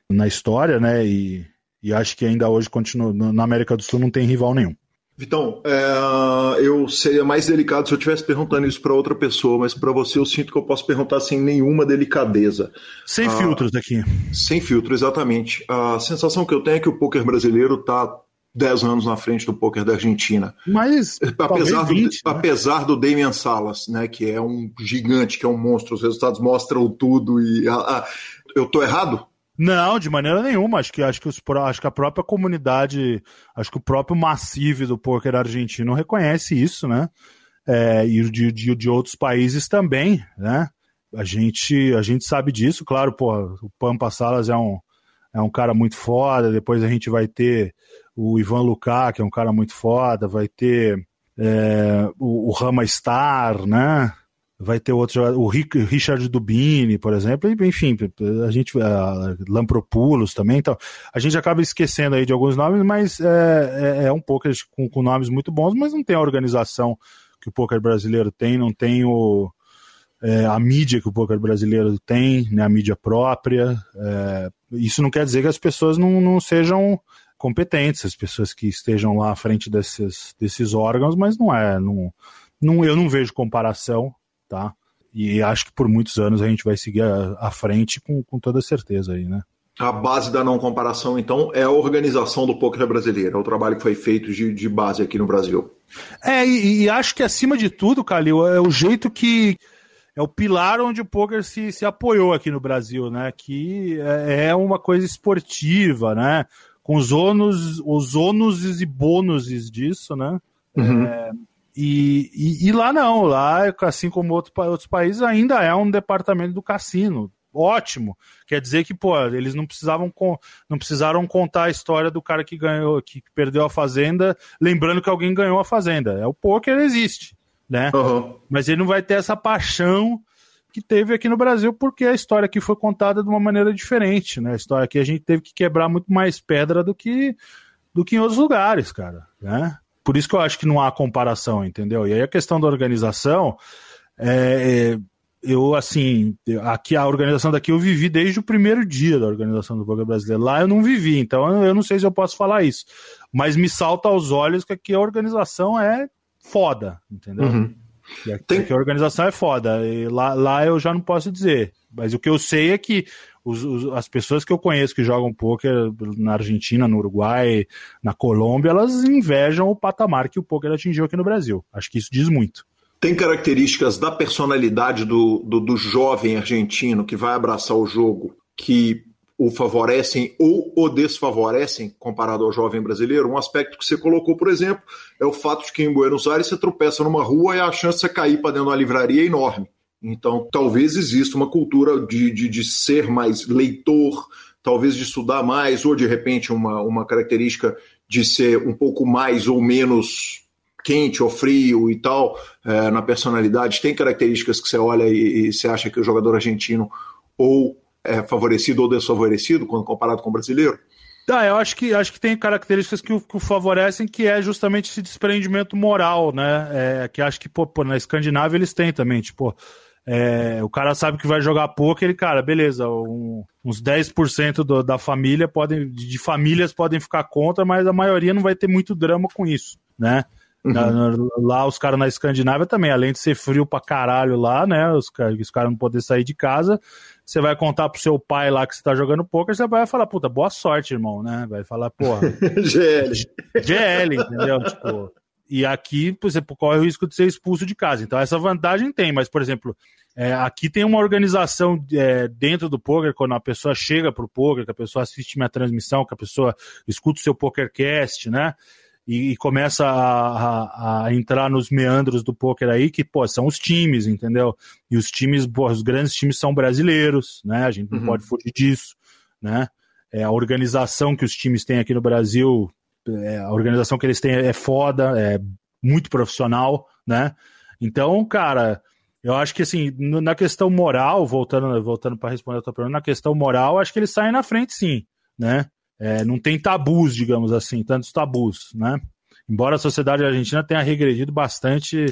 na história, né? E, e acho que ainda hoje continua na América do Sul não tem rival nenhum. Vitão, é, eu seria mais delicado se eu estivesse perguntando isso para outra pessoa, mas para você eu sinto que eu posso perguntar sem nenhuma delicadeza. Sem Ah. filtros aqui. Sem filtro, exatamente. A sensação que eu tenho é que o poker brasileiro está 10 anos na frente do poker da Argentina. Mas Apesar, talvez 20, do, né? apesar do Damian Salas, né, que é um gigante, que é um monstro, os resultados mostram tudo e. ah, ah, eu tô errado? Não, de maneira nenhuma. Acho que, acho, que os, acho que a própria comunidade, acho que o próprio massive do poker argentino reconhece isso, né? É, e de, de, de outros países também, né? A gente, a gente sabe disso, claro, pô, o Pampa Salas é um, é um cara muito foda, depois a gente vai ter o Ivan Luká, que é um cara muito foda, vai ter é, o, o Rama Star, né? Vai ter outro o Ric- Richard Dubini, por exemplo, enfim, a gente, a Lampropoulos também, então, a gente acaba esquecendo aí de alguns nomes, mas é, é, é um poker com, com nomes muito bons, mas não tem a organização que o poker brasileiro tem, não tem o, é, a mídia que o poker brasileiro tem, né, a mídia própria. É, isso não quer dizer que as pessoas não, não sejam competentes, as pessoas que estejam lá à frente desses, desses órgãos, mas não é. Não, não, eu não vejo comparação, tá? E acho que por muitos anos a gente vai seguir à frente com, com toda certeza aí, né? A base da não comparação, então, é a organização do poker brasileiro, é o trabalho que foi feito de, de base aqui no Brasil. É, e, e, acho que acima de tudo, Calil, é o jeito que. É o pilar onde o poker se, se apoiou aqui no Brasil, né? Que é, é uma coisa esportiva, né? Com os ônus, os ônus e bônus disso, né? Uhum. É, e, e, e, lá não, lá, assim como outro, outros países, ainda é um departamento do cassino ótimo. Quer dizer que, pô, eles não precisavam não precisaram contar a história do cara que ganhou, que perdeu a fazenda, lembrando que alguém ganhou a fazenda. É o poker existe, né? Uhum. Mas ele não vai ter essa paixão que teve aqui no Brasil, porque a história aqui foi contada de uma maneira diferente, né? A história aqui a gente teve que quebrar muito mais pedra do que do que em outros lugares, cara, né? Por isso que eu acho que não há comparação, entendeu? E aí a questão da organização é, é eu, assim, aqui a organização daqui eu vivi desde o primeiro dia da organização do poker brasileiro. Lá eu não vivi, então eu não sei se eu posso falar isso. Mas me salta aos olhos que aqui a organização é foda, entendeu? Uhum. Aqui, Tem... aqui a organização é foda. E lá, lá eu já não posso dizer. Mas o que eu sei é que os, os, as pessoas que eu conheço que jogam poker na Argentina, no Uruguai, na Colômbia, elas invejam o patamar que o poker atingiu aqui no Brasil. Acho que isso diz muito. Tem características da personalidade do, do, do jovem argentino que vai abraçar o jogo que o favorecem ou o desfavorecem comparado ao jovem brasileiro. Um aspecto que você colocou, por exemplo, é o fato de que em Buenos Aires você tropeça numa rua e a chance de você cair para dentro de uma livraria é enorme. Então, talvez exista uma cultura de, de, de, ser mais leitor, talvez de estudar mais, ou de repente uma, uma característica de ser um pouco mais ou menos quente ou frio e tal, é, na personalidade, tem características que você olha e, e você acha que o jogador argentino ou é favorecido ou desfavorecido quando comparado com o brasileiro? Tá, eu acho que, acho que tem características que o, que o favorecem, que é justamente esse desprendimento moral, né? É, que acho que, pô, pô, na Escandinávia eles têm também, tipo, é, o cara sabe que vai jogar poker, ele, cara, beleza, um, uns 10% do, da família podem, de famílias podem ficar contra, mas a maioria não vai ter muito drama com isso, né? Uhum. lá os caras na Escandinávia também, além de ser frio pra caralho lá, né? Os, os caras não poder sair de casa. Você vai contar pro seu pai lá que você tá jogando poker, você vai falar, puta, boa sorte, irmão, né? Vai falar, porra. <laughs> GL. GL, entendeu? Tipo. E aqui você corre o risco de ser expulso de casa. Então, essa vantagem tem, mas, por exemplo, é, aqui tem uma organização é, dentro do poker, quando a pessoa chega pro poker, que a pessoa assiste minha transmissão, que a pessoa escuta o seu PokerCast, né? e, e começa a, a, a, entrar nos meandros do poker aí, que, pô, são os times, entendeu? E os times, pô, os grandes times são brasileiros, né? A gente não uhum. pode fugir disso, né? É, a organização que os times têm aqui no Brasil, é, a organização que eles têm é foda, é muito profissional, né? Então, cara, eu acho que assim, na questão moral, voltando, voltando para responder a tua pergunta, na questão moral, acho que eles saem na frente sim, né? É, não tem tabus, digamos assim, tantos tabus, né? Embora a sociedade argentina tenha regredido bastante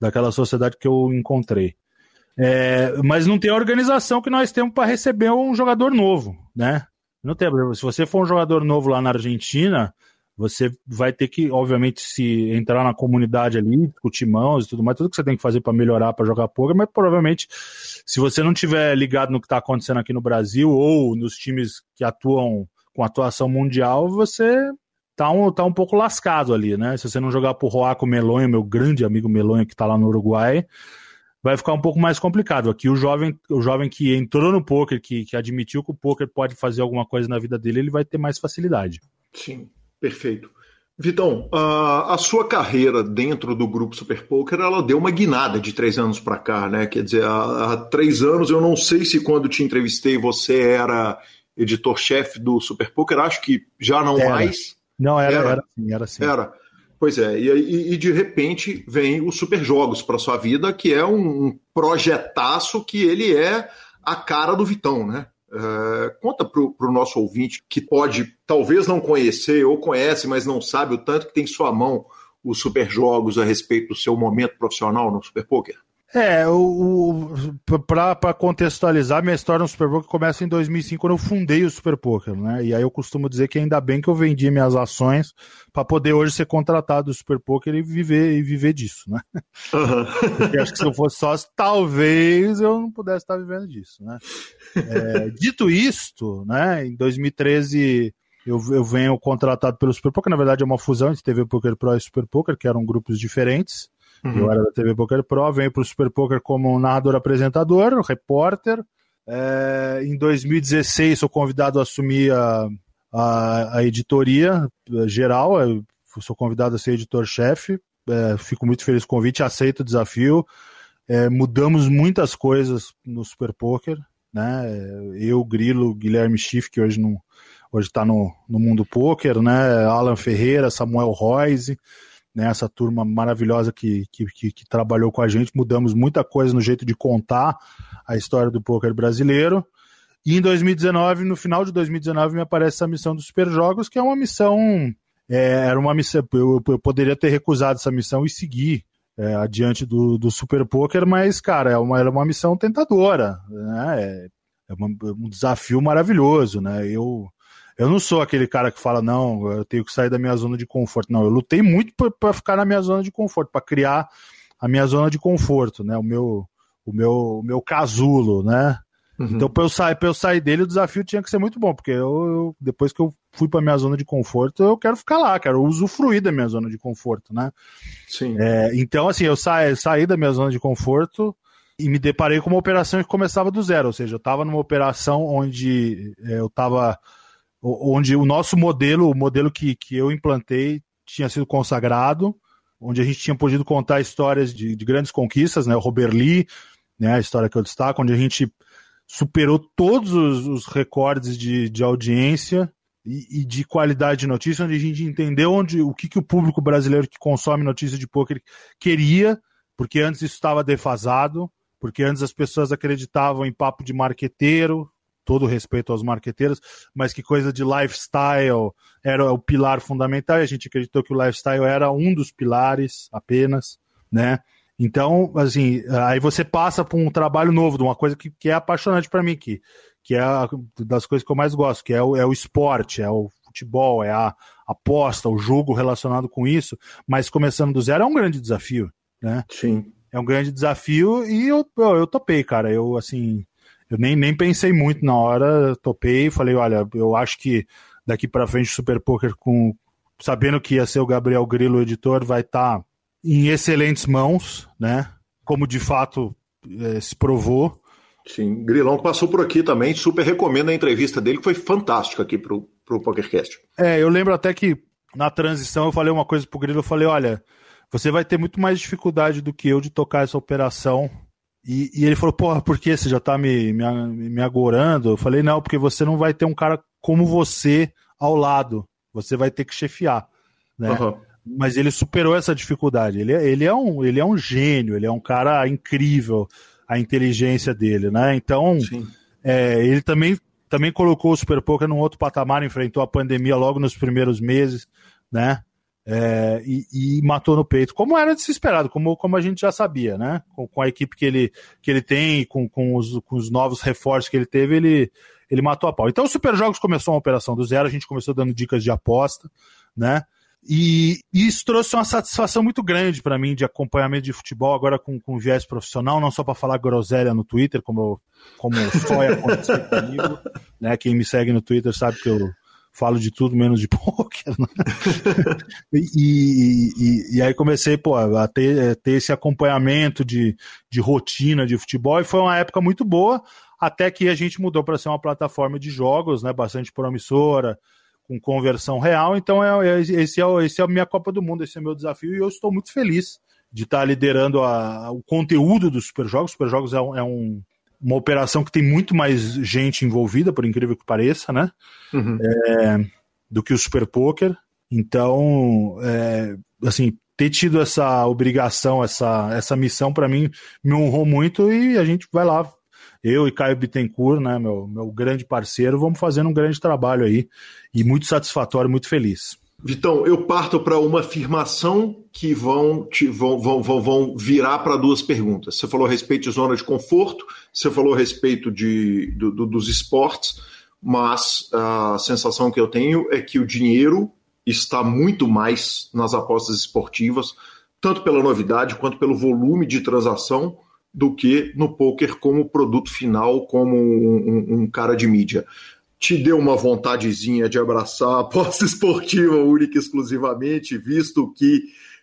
daquela sociedade que eu encontrei. É, mas não tem a organização que nós temos para receber um jogador novo, né? Não tem. Se você for um jogador novo lá na Argentina, você vai ter que, obviamente, se entrar na comunidade ali, discutir mãos e tudo mais, tudo que você tem que fazer para melhorar, para jogar poker, mas provavelmente, se você não tiver ligado no que está acontecendo aqui no Brasil ou nos times que atuam com atuação mundial, você tá um, tá um pouco lascado ali, né? Se você não jogar por Roaco Melonha, meu grande amigo Melonha que tá lá no Uruguai, vai ficar um pouco mais complicado. Aqui o jovem, o jovem que entrou no poker, que, que admitiu que o poker pode fazer alguma coisa na vida dele, ele vai ter mais facilidade. Sim, perfeito. Vitão, a, a sua carreira dentro do grupo Super Poker, ela deu uma guinada de três anos para cá, né? Quer dizer, há, há três anos, eu não sei se quando te entrevistei você era editor-chefe do Super Poker, acho que já não era. mais. Não, era, era, era sim, era sim. Era. Pois é, e, e, de repente vem o Super Jogos para sua vida, que é um projetaço que ele é a cara do Vitão, né? É, conta para o nosso ouvinte que pode talvez não conhecer ou conhece, mas não sabe o tanto que tem em sua mão os Super Jogos a respeito do seu momento profissional no Super Poker. É, o, o para contextualizar, minha história no Super Poker começa em 2005, quando eu fundei o Super Poker, né? E aí eu costumo dizer que ainda bem que eu vendi minhas ações para poder hoje ser contratado do Super Poker e viver, e viver disso, né? Uhum. Porque acho que se eu fosse sócio, talvez eu não pudesse estar vivendo disso, né? É, dito isto, né, em 2013 eu, eu venho contratado pelo Super Poker, na verdade é uma fusão entre TV Poker Pro e Super Poker, que eram grupos diferentes. Uhum. Eu era da TV Poker Pro, venho para o Super Poker como narrador apresentador, repórter. É, em 2016 sou convidado a assumir a, a, a editoria geral, eu sou convidado a ser editor-chefe. É, fico muito feliz com o convite, aceito o desafio. É, mudamos muitas coisas no Super Poker, né? Eu, Grilo, Guilherme Schiff, que hoje não hoje está no, no mundo poker, né? Alan Ferreira, Samuel Royce, né? Essa turma maravilhosa que, que, que, que, trabalhou com a gente, mudamos muita coisa no jeito de contar a história do poker brasileiro. E em 2019, no final de 2019, me aparece essa missão dos Super Jogos, que é uma missão. É, era uma missão. Eu, eu, poderia ter recusado essa missão e seguir é, adiante do, do Super Poker, mas, cara, é uma, é uma missão tentadora, né? É, é um desafio maravilhoso, né? Eu eu não sou aquele cara que fala, não, eu tenho que sair da minha zona de conforto. Não, eu lutei muito para ficar na minha zona de conforto, para criar a minha zona de conforto, né? O meu, o meu, o meu casulo, né? Uhum. Então, para eu, sair, eu sair dele, o desafio tinha que ser muito bom, porque eu, eu depois que eu fui para minha zona de conforto, eu quero ficar lá, quero usufruir da minha zona de conforto, né? Sim. É, então, assim, eu saí, saí da minha zona de conforto e me deparei com uma operação que começava do zero, ou seja, eu estava numa operação onde é, eu estava onde o nosso modelo, o modelo que, que eu implantei, tinha sido consagrado, onde a gente tinha podido contar histórias de, de grandes conquistas, né? O Robert Lee, né? A história que eu destaco, onde a gente superou todos os, os recordes de, de audiência e, e, de qualidade de notícia, onde a gente entendeu onde, o que, que o público brasileiro que consome notícia de poker queria, porque antes isso estava defasado, porque antes as pessoas acreditavam em papo de marqueteiro, todo respeito aos marqueteiros, mas que coisa de lifestyle era o pilar fundamental e a gente acreditou que o lifestyle era um dos pilares apenas, né? Então, assim, aí você passa por um trabalho novo, de uma coisa que, que é apaixonante para mim, que, que é a, das coisas que eu mais gosto, que é o, é o esporte, é o futebol, é a aposta, o jogo relacionado com isso, mas começando do zero é um grande desafio, né? Sim. É um grande desafio e eu, eu, eu topei, cara. Eu, assim, eu nem, nem pensei muito na hora, topei e falei, olha, eu acho que daqui para frente o Super Poker com sabendo que ia ser o Gabriel Grilo o editor vai estar tá em excelentes mãos, né? Como de fato é, se provou. Sim, Grilão passou por aqui também, super recomendo a entrevista dele, que foi fantástica aqui pro, pro PokerCast. É, eu lembro até que na transição eu falei uma coisa pro Grilo, eu falei, olha, você vai ter muito mais dificuldade do que eu de tocar essa operação e, e, ele falou, porra, por que você já tá me, me, me agorando? Eu falei, não, porque você não vai ter um cara como você ao lado. Você vai ter que chefiar. Né? Uhum. Mas ele superou essa dificuldade. Ele, é, ele, é um, ele é um gênio, ele é um cara incrível, a inteligência dele, né? Então, é, ele também, também colocou o Super Poker num outro patamar, enfrentou a pandemia logo nos primeiros meses, né? É, e, e, matou no peito, como era desesperado, como, como a gente já sabia, né? Com, com a equipe que ele, que ele tem, com, com, os, com os novos reforços que ele teve, ele, ele matou a pau. Então o Super Jogos começou uma operação do zero, a gente começou dando dicas de aposta, né? E, e isso trouxe uma satisfação muito grande para mim de acompanhamento de futebol, agora com, com viés profissional, não só para falar groselha no Twitter, como, como ia acontecer <laughs> comigo, né? Quem me segue no Twitter sabe que eu falo de tudo menos de <laughs> poker. Né? e, e, e, aí comecei pô, a ter, ter esse acompanhamento de, de rotina de futebol e foi uma época muito boa, até que a gente mudou para ser uma plataforma de jogos, né, bastante promissora, com conversão real. Então é, é, esse, é, esse é a minha Copa do Mundo, esse é o meu desafio e eu estou muito feliz de estar liderando a, o conteúdo dos Super Jogos. Super Jogos é um, é um uma operação que tem muito mais gente envolvida, por incrível que pareça, né? Uhum. É, do que o Super Poker. Então, é, assim, ter tido essa obrigação, essa, essa missão, para mim, me honrou muito e a gente vai lá. Eu e Caio Bittencourt, né, meu, meu grande parceiro, vamos fazendo um grande trabalho aí e muito satisfatório, muito feliz. Vitão, eu parto para uma afirmação que vão, te, vão, vão, vão, virar para duas perguntas. Você falou a respeito de zona de conforto, você falou a respeito de, do, do, dos esportes, mas a sensação que eu tenho é que o dinheiro está muito mais nas apostas esportivas, tanto pela novidade quanto pelo volume de transação, do que no poker como produto final, como um, um, um cara de mídia te deu uma vontadezinha de abraçar a aposta <laughs> esportiva única e exclusivamente, visto que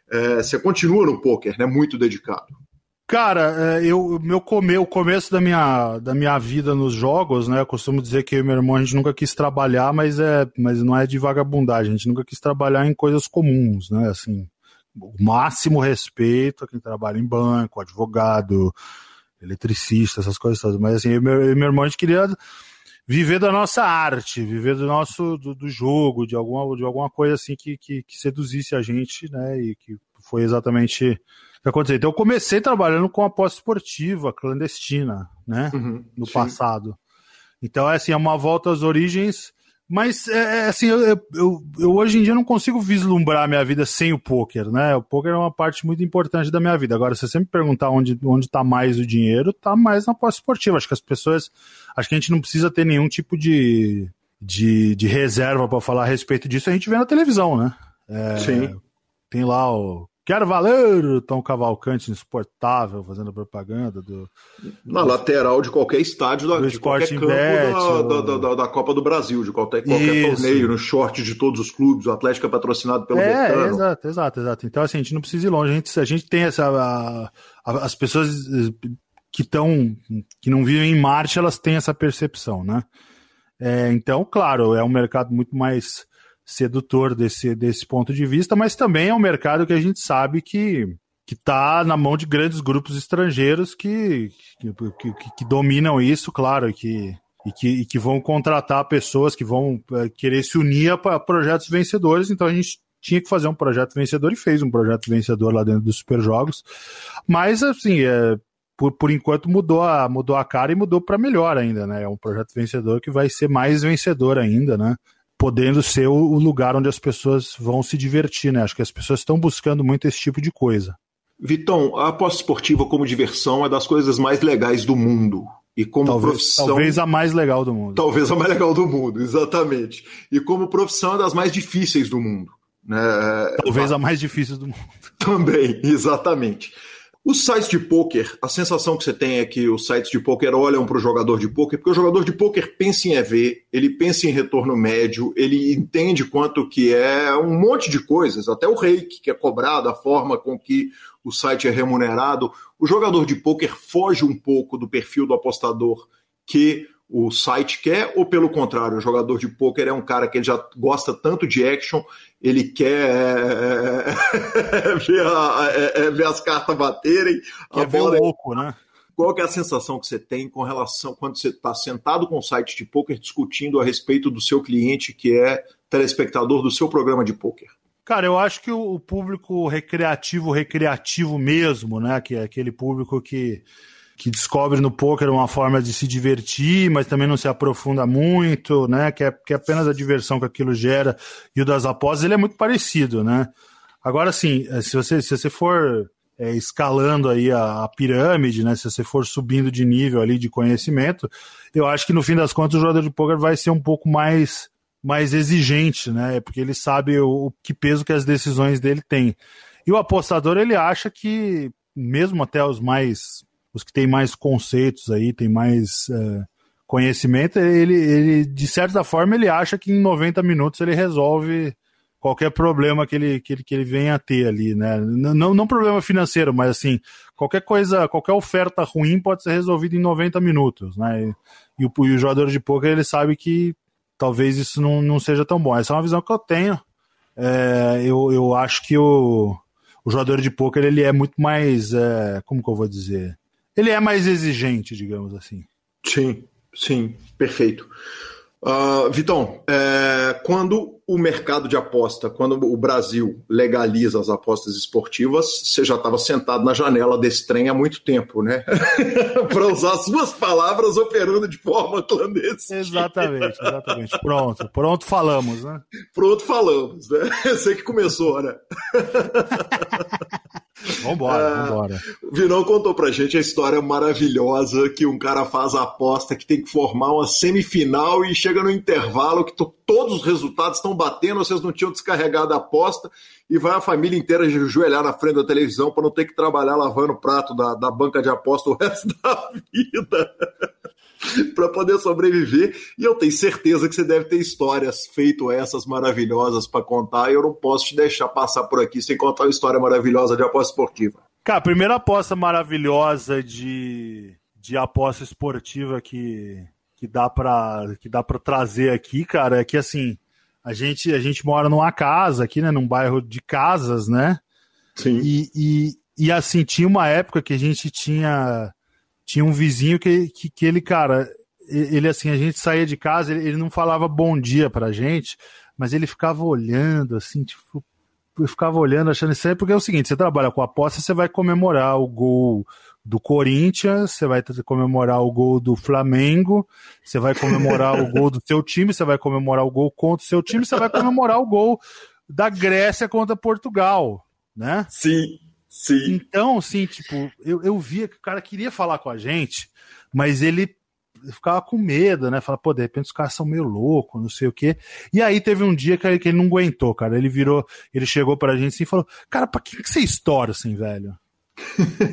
é, você continua no poker, né? Muito dedicado. Cara, é, eu, meu come, o começo da minha, da minha vida nos jogos, né? Eu costumo dizer que eu e meu irmão a gente nunca quis trabalhar, mas, é, mas não é de vagabundagem, a gente nunca quis trabalhar em coisas comuns, né? Assim, o máximo respeito a quem trabalha em banco, advogado, eletricista, essas coisas. Mas assim, eu e meu, eu e meu irmão a gente queria viver da nossa arte, viver do nosso do, do, jogo, de alguma, de alguma coisa assim que, que, que, seduzisse a gente, né? E que foi exatamente o que aconteceu. Então eu comecei trabalhando com aposta esportiva clandestina, né? Uhum, no sim. passado. Então, é assim, é uma volta às origens mas, é, é, assim, eu, eu, eu, hoje em dia não consigo vislumbrar a minha vida sem o poker, né? O poker é uma parte muito importante da minha vida. Agora, se você me perguntar onde, onde tá mais o dinheiro, tá mais na pós esportiva. Acho que as pessoas. Acho que a gente não precisa ter nenhum tipo de, de, de reserva para falar a respeito disso. A gente vê na televisão, né? É, Sim. Tem lá o Quero valer, Tom Cavalcante insuportável, fazendo propaganda do. Na do, lateral de qualquer estádio da, de qualquer campo Bet, da, da, da, da, Copa do Brasil, de qualquer, qualquer torneio, no short de todos os clubes, o Atlético é patrocinado pelo é, Betano. Exato, exato, exato. Então, assim, a gente não precisa ir longe, a gente, a gente tem essa. A, a, as pessoas que estão. que não vivem em Marte, elas têm essa percepção, né? É, então, claro, é um mercado muito mais sedutor desse, desse ponto de vista, mas também é um mercado que a gente sabe que que está na mão de grandes grupos estrangeiros que, que, que, que dominam isso, claro, e que, e que, e que vão contratar pessoas que vão é, querer se unir a projetos vencedores. Então a gente tinha que fazer um projeto vencedor e fez um projeto vencedor lá dentro dos Super Jogos. Mas, assim, é, por, por enquanto mudou a, mudou a cara e mudou para melhor ainda, né? É um projeto vencedor que vai ser mais vencedor ainda, né? Podendo ser o lugar onde as pessoas vão se divertir, né? Acho que as pessoas estão buscando muito esse tipo de coisa. Vitão, a aposta esportiva como diversão é das coisas mais legais do mundo. E como talvez, profissão. Talvez a mais legal do mundo. Talvez a mais legal do mundo, exatamente. E como profissão é das mais difíceis do mundo. Né? Talvez a mais difícil do mundo. Também, <laughs> exatamente. Os sites de poker, a sensação que você tem é que os sites de poker olham para o jogador de poker, porque o jogador de poker pensa em EV, ele pensa em retorno médio, ele entende quanto que é um monte de coisas, até o rake que é cobrado, a forma com que o site é remunerado. O jogador de poker foge um pouco do perfil do apostador que o site quer, ou pelo contrário, o jogador de pôquer é um cara que ele já gosta tanto de action, ele quer é, é, <laughs> ver, a, é, é, ver, as cartas baterem. Quer a bola... louco, né? Qual é a sensação que você tem com relação quando você está sentado com o site de poker discutindo a respeito do seu cliente que é telespectador do seu programa de poker? Cara, eu acho que o público recreativo, recreativo mesmo, né? Que é aquele público que que descobre no poker uma forma de se divertir, mas também não se aprofunda muito, né? Que é, que é apenas a diversão que aquilo gera. E o das apostas, ele é muito parecido, né? Agora, sim, eh, se você, se você for é, escalando aí a, a, pirâmide, né? Se você for subindo de nível ali de conhecimento, eu acho que no fim das contas o jogador de poker vai ser um pouco mais mais exigente, né? Porque ele sabe o, o que peso que as decisões dele têm. E o apostador ele acha que mesmo até os mais os que têm mais conceitos aí, tem mais é, conhecimento, ele, ele, de certa forma, ele acha que em 90 minutos ele resolve qualquer problema que ele, que ele, que ele venha a ter ali, né? Não, não problema financeiro, mas assim, qualquer coisa, qualquer oferta ruim pode ser resolvida em 90 minutos, né? E, e, o, e o jogador de poker, ele sabe que talvez isso não, não seja tão bom. Essa é uma visão que eu tenho. É, eu, eu acho que o, o jogador de poker ele é muito mais, é, como que eu vou dizer? Ele é mais exigente, digamos assim. Sim, sim, perfeito. Uh, Vitão, é, quando o mercado de aposta, quando o Brasil legaliza as apostas esportivas, você já estava sentado na janela desse trem há muito tempo, né? <laughs> Para usar suas palavras, operando de forma clandestina. Exatamente, exatamente. Pronto, pronto falamos, né? Pronto falamos, né? <laughs> Você que começou, né? <laughs> Vambora, ah, vambora. O Vinão contou pra gente a história maravilhosa que um cara faz a aposta que tem que formar uma semifinal e chega no intervalo que todos os resultados estão batendo, vocês não tinham descarregado a aposta e vai a família inteira ajoelhar na frente da televisão para não ter que trabalhar lavando o prato da, da banca de aposta o resto <laughs> da vida. para poder sobreviver. E eu tenho certeza que você deve ter histórias feito essas maravilhosas para contar. E eu não posso te deixar passar por aqui sem contar uma história maravilhosa de aposta esportiva. Cara, a primeira aposta maravilhosa de, de aposta esportiva que, que dá para que dá para trazer aqui, cara, é que assim a gente a gente mora numa casa aqui, né, num bairro de casas, né? Sim. E, e, e assim tinha uma época que a gente tinha tinha um vizinho que, que, que, ele, cara, ele assim, a gente saía de casa, ele, ele não falava bom dia pra gente, mas ele ficava olhando, assim, tipo, ficava olhando, achando isso aí, porque é o seguinte, você trabalha com aposta, você vai comemorar o gol do Corinthians, você vai comemorar o gol do Flamengo, você vai comemorar o gol do seu time, você vai comemorar o gol contra o seu time, você vai comemorar o gol da Grécia contra Portugal, né? Sim. Sim. Então, assim, tipo, eu, eu via que o cara queria falar com a gente, mas ele ficava com medo, né? Fala, pô, de repente os caras são meio loucos, não sei o quê. E aí teve um dia que ele, que ele não aguentou, cara. Ele virou, ele chegou pra gente assim e falou: Cara, pra que, que você estoura assim, velho?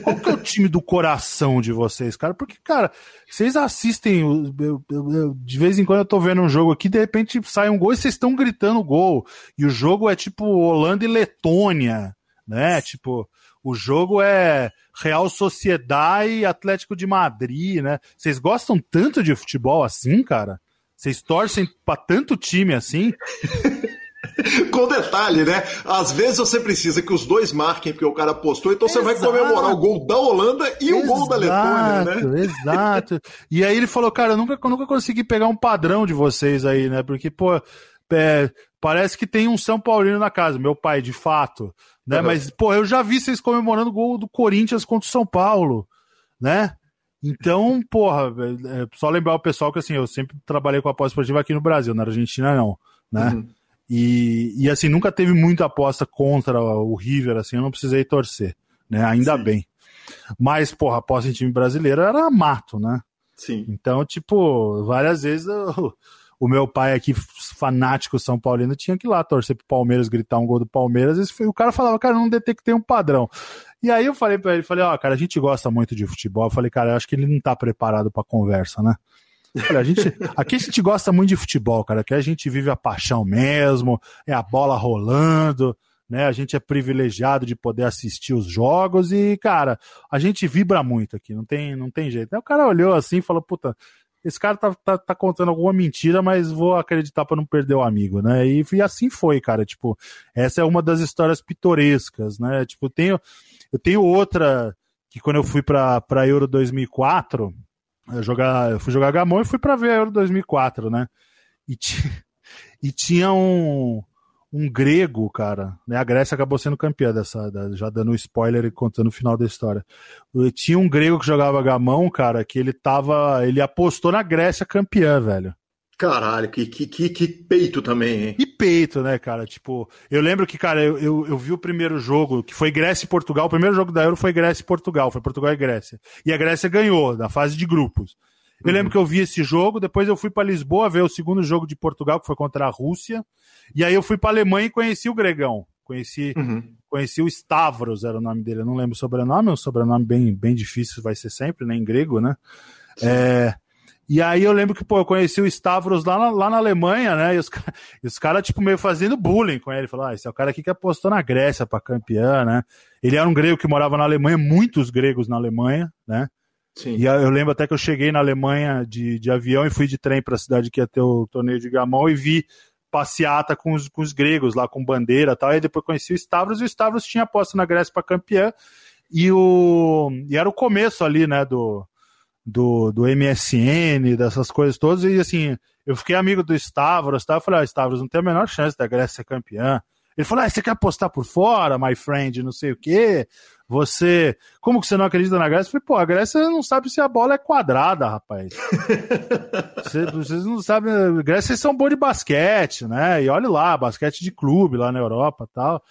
Qual que é o time do coração de vocês, cara? Porque, cara, vocês assistem. Eu, eu, eu, de vez em quando eu tô vendo um jogo aqui, de repente sai um gol e vocês estão gritando gol. E o jogo é tipo Holanda e Letônia, né? Tipo, o jogo é Real Sociedade e Atlético de Madrid, né? Vocês gostam tanto de futebol assim, cara? Vocês torcem para tanto time assim? <laughs> <laughs> Com detalhe, né? Às vezes você precisa que os dois marquem, porque o cara apostou, então exato. você vai comemorar o gol da Holanda e exato, o gol da Letônia, né? Exato. E aí ele falou, cara, eu nunca, eu nunca consegui pegar um padrão de vocês aí, né? Porque, pô, é, parece que tem um São Paulino na casa, meu pai, de fato. Né? Uhum. Mas, pô, eu já vi vocês comemorando o gol do Corinthians contra o São Paulo, né? Então, porra, é só lembrar o pessoal que assim, eu sempre trabalhei com aposta esportiva aqui no Brasil, na Argentina não, né? Uhum. E, e assim, nunca teve muita aposta contra o River, assim, eu não precisei torcer, né? Ainda Sim. bem. Mas, porra, aposta em time brasileiro era mato, né? Sim. Então, tipo, várias vezes eu, o meu pai aqui, fanático São Paulino, tinha que ir lá torcer pro Palmeiras, gritar um gol do Palmeiras. E o cara falava, cara, não detectei um padrão. E aí eu falei para ele, falei, ó, oh, cara, a gente gosta muito de futebol. Eu falei, cara, eu acho que ele não tá preparado pra conversa, né? Olha, a gente, aqui a gente gosta muito de futebol, cara. Aqui a gente vive a paixão mesmo, é a bola rolando, né? A gente é privilegiado de poder assistir os jogos e, cara, a gente vibra muito aqui, não tem, não tem jeito. Aí o cara olhou assim e falou, puta, esse cara tá, tá, tá, contando alguma mentira, mas vou acreditar para não perder o amigo, né? E, e, assim foi, cara. Tipo, essa é uma das histórias pitorescas, né? Tipo, eu tenho, eu tenho outra que quando eu fui pra Euro 2004, eu, jogar, eu fui jogar Gamão e fui para ver a Euro 2004, né? E, <laughs> e tinha um, um grego, cara, né? A Grécia acabou sendo campeã dessa, já dando spoiler e contando o final da história. Tinha um grego que jogava gamão, cara, que ele tava, ele apostou na Grécia campeã, velho. Caralho, que, que, que, que peito também, hein? Que peito, né, cara? Tipo, eu lembro que, cara, eu, eu, eu, vi o primeiro jogo, que foi Grécia e Portugal. O primeiro jogo da Euro foi Grécia e Portugal, foi Portugal e Grécia. E a Grécia ganhou, na fase de grupos. Eu lembro que eu vi esse jogo, depois eu fui para Lisboa ver o segundo jogo de Portugal, que foi contra a Rússia. E aí eu fui para Alemanha e conheci o Gregão. Conheci, uhum. conheci o Stavros, era o nome dele. Eu não lembro o sobrenome, é um sobrenome bem, bem difícil, vai ser sempre, né? Em grego, né? É, e aí eu lembro que, pô, eu conheci o Stavros lá na, lá na Alemanha, né? E os, os caras, tipo, meio fazendo bullying com ele. Falaram, ah, esse é o cara aqui que apostou na Grécia pra campeã, né? Ele era um grego que morava na Alemanha, muitos gregos na Alemanha, né? Sim. E eu lembro até que eu cheguei na Alemanha de, de avião e fui de trem para a cidade que ia ter o torneio de gamão e vi passeata com os, com os gregos lá, com bandeira e tal. Aí depois conheci o Stavros e o Stavros tinha aposta na Grécia para campeã. E, o, e era o começo ali, né, do, do, do MSN, dessas coisas todas, e assim, eu fiquei amigo do Stavros, tá? Eu falei, ah, Stavros, não tem a menor chance da Grécia ser campeã. Ele falou, ah, você quer apostar por fora, my friend, não sei o quê? Você, como que você não acredita na Grécia? Eu falei, pô, a Grécia não sabe se a bola é quadrada, rapaz. <laughs> vocês, vocês não sabem, a Grécia são bons de basquete, né? E olha lá, basquete de clube lá na Europa tal.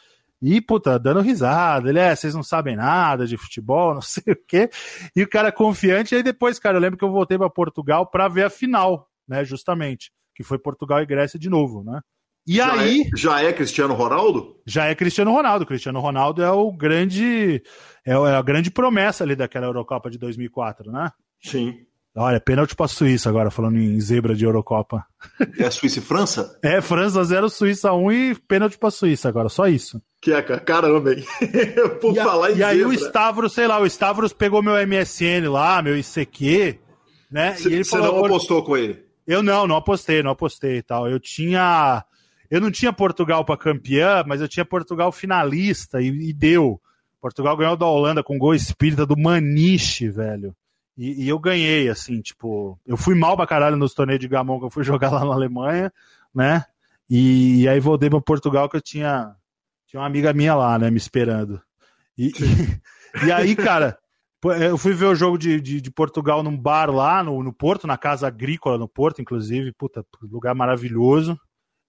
E, puta, dando risada. Ele, é, vocês não sabem nada de futebol, <laughs> não sei o quê. E o cara confiante. E aí depois, cara, eu lembro que eu voltei para Portugal para ver a final, né, justamente. Que foi Portugal e Grécia de novo, né? E já aí. É, já é Cristiano Ronaldo? Já é Cristiano Ronaldo. Cristiano Ronaldo é o grande. É, é a grande promessa ali daquela Eurocopa de 2004, né? Sim. Olha, pênalti pra Suíça agora, falando em zebra de Eurocopa. É Suíça e França? <laughs> É, França 0, Suíça 1 e pênalti pra Suíça agora, só isso. Que é, caramba, hein? <laughs> Por e falar em E aí o Stavros, sei lá, o Stavros pegou meu MSN lá, meu ICQ, né? Cê, e ele você não apostou com ele? Eu não, não apostei, não apostei e tal. Eu tinha. Eu não tinha Portugal para campeã, mas eu tinha Portugal finalista e, e, deu. Portugal ganhou da Holanda com gol espírita do Maniche, velho. E, e, eu ganhei, assim, tipo. Eu fui mal pra caralho nos torneios de Gamão que eu fui <laughs> jogar lá na Alemanha, né? E, e aí voltei pra Portugal que eu tinha. Tinha uma amiga minha lá, né, me esperando. E, e, <laughs> e aí, cara, eu fui ver o jogo de, de, de, Portugal num bar lá no, no Porto, na Casa Agrícola no Porto, inclusive. Puta, lugar maravilhoso.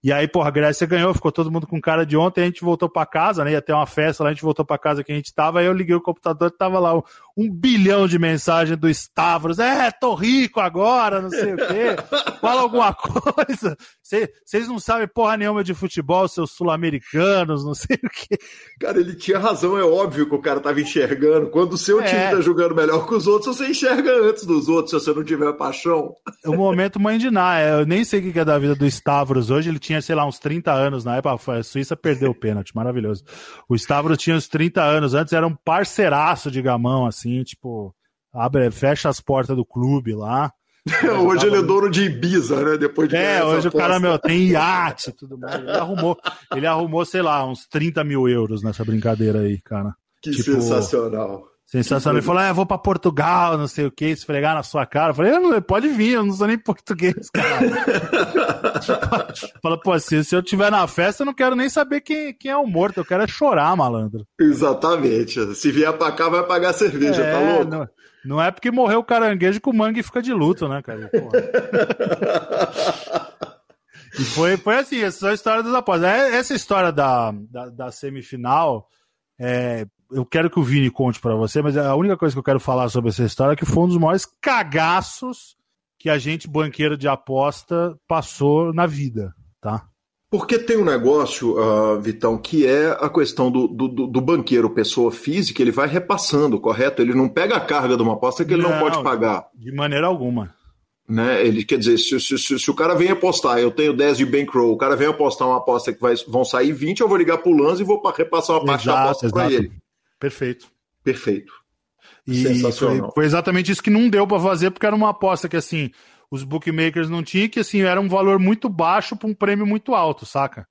E aí, porra, a Grécia ganhou, ficou todo mundo com cara de ontem, a gente voltou para casa, né? Ia ter uma festa lá, a gente voltou para casa que a gente tava, aí eu liguei o computador e tava lá um, bilhão de mensagens do Stavros. É, tô rico agora, não sei o quê. Fala alguma coisa. Vocês não sabem porra nenhuma de futebol, seus sul-americanos, não sei o quê. Cara, ele tinha razão, é óbvio que o cara tava enxergando. Quando o seu é. time tá jogando melhor que os outros, você enxerga antes dos outros, se você não tiver paixão. É o momento mãe de Ná. Eu nem sei o que é da vida do Stavros hoje, ele tinha tinha, sei lá, uns 30 anos na época. A Suíça perdeu o pênalti, maravilhoso. O Stavros tinha uns 30 anos. Antes era um parceiraço de gamão, assim, tipo, abre, fecha as portas do clube lá. <laughs> hoje ele é dono de Ibiza, né? Depois de É, hoje o cara, meu, tem <laughs> iate e tudo mais. Ele arrumou, ele arrumou, sei lá, uns 30 mil euros nessa brincadeira aí, cara. Que tipo, sensacional. Sensacional. Ele falou: ah, eu vou pra Portugal, não sei o que, esfregar na sua cara. Eu falei: não, pode vir, eu não sou nem português, cara. <laughs> Fala, pô, se, se eu tiver na festa, eu não quero nem saber quem, quem é o morto, eu quero é chorar, malandro. Exatamente. Se vier pra cá, vai pagar cerveja, tá é, tá louco? Não, não, é porque morreu o caranguejo que o mangue fica de luto, né, cara? <laughs> e foi, foi assim, essa é a história dos após. É, essa história da, da, da semifinal. É, eu quero que o Vini conte para você, mas a única coisa que eu quero falar sobre essa história é que foi um dos maiores cagaços que a gente, banqueiro de aposta, passou na vida, tá? Porque tem um negócio, uh, Vitão, que é a questão do, do, do, banqueiro, pessoa física, ele vai repassando, correto? Ele não pega a carga de uma aposta que ele não, não pode pagar. De maneira alguma. Né? Ele quer dizer, se, se, se, se, o cara vem apostar, eu tenho 10 de bankroll, o cara vem apostar uma aposta que vai, vão sair 20, eu vou ligar pro Lanz e vou repassar uma parte exato, da aposta para ele. Perfeito. Perfeito. E Sensacional. Foi, foi, exatamente isso que não deu para fazer, porque era uma aposta que assim, os bookmakers não tinham, que assim, era um valor muito baixo para um prêmio muito alto, saca?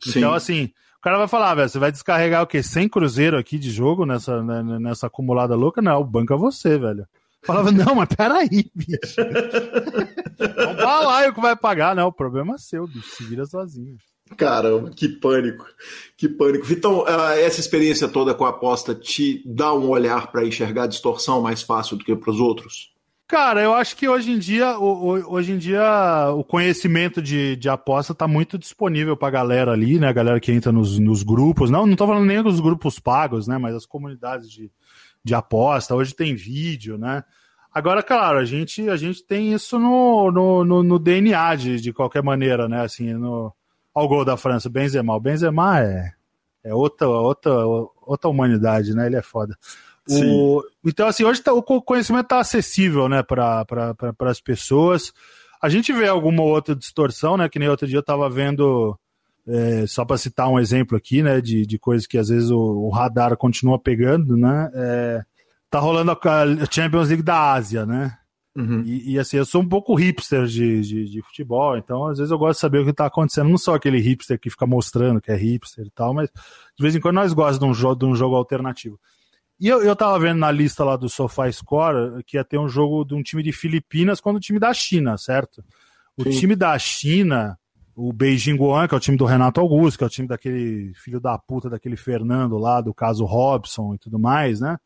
Sim. Então, assim, o cara vai falar, velho, você vai descarregar o quê? 100 cruzeiro aqui de jogo nessa, né, nessa acumulada louca? Não, o banco é você, velho. Falava, <laughs> não, mas peraí, bicho. Vamos pra lá, o que vai pagar, não. O problema é seu, bicho. Se vira sozinho. Caramba, que pânico, que pânico. Então, essa experiência toda com a aposta te dá um olhar para enxergar a distorção mais fácil do que para os outros? Cara, eu acho que hoje em dia, hoje em dia o conhecimento de, de aposta está muito disponível para a galera ali, né? A galera que entra nos, nos grupos. Não, não estou falando nem dos grupos pagos, né? Mas as comunidades de, de aposta. Hoje tem vídeo, né? Agora, claro, a gente, a gente tem isso no, no, no, no DNA de, de qualquer maneira, né? Assim, no, Olha o gol da França, Benzema. O Benzema é, é outra, outra, outra humanidade, né? Ele é foda. O, então, assim, hoje tá, o conhecimento está acessível, né, para pra, as pessoas. A gente vê alguma outra distorção, né? Que nem outro dia eu estava vendo, é, só para citar um exemplo aqui, né, de, de coisas que às vezes o, o radar continua pegando, né? É, tá rolando a Champions League da Ásia, né? Uhum. E, e, assim, eu sou um pouco hipster de, de, de, futebol, então às vezes eu gosto de saber o que está acontecendo. Não só aquele hipster que fica mostrando que é hipster e tal, mas de vez em quando nós gostamos de um jogo, de um jogo alternativo. E eu, eu tava vendo na lista lá do Sofá Score que ia ter um jogo de um time de Filipinas contra o time da China, certo? O Sim. time da China, o Beijing Guan, que é o time do Renato Augusto, que é o time daquele filho da puta daquele Fernando lá, do caso Robson e tudo mais, né?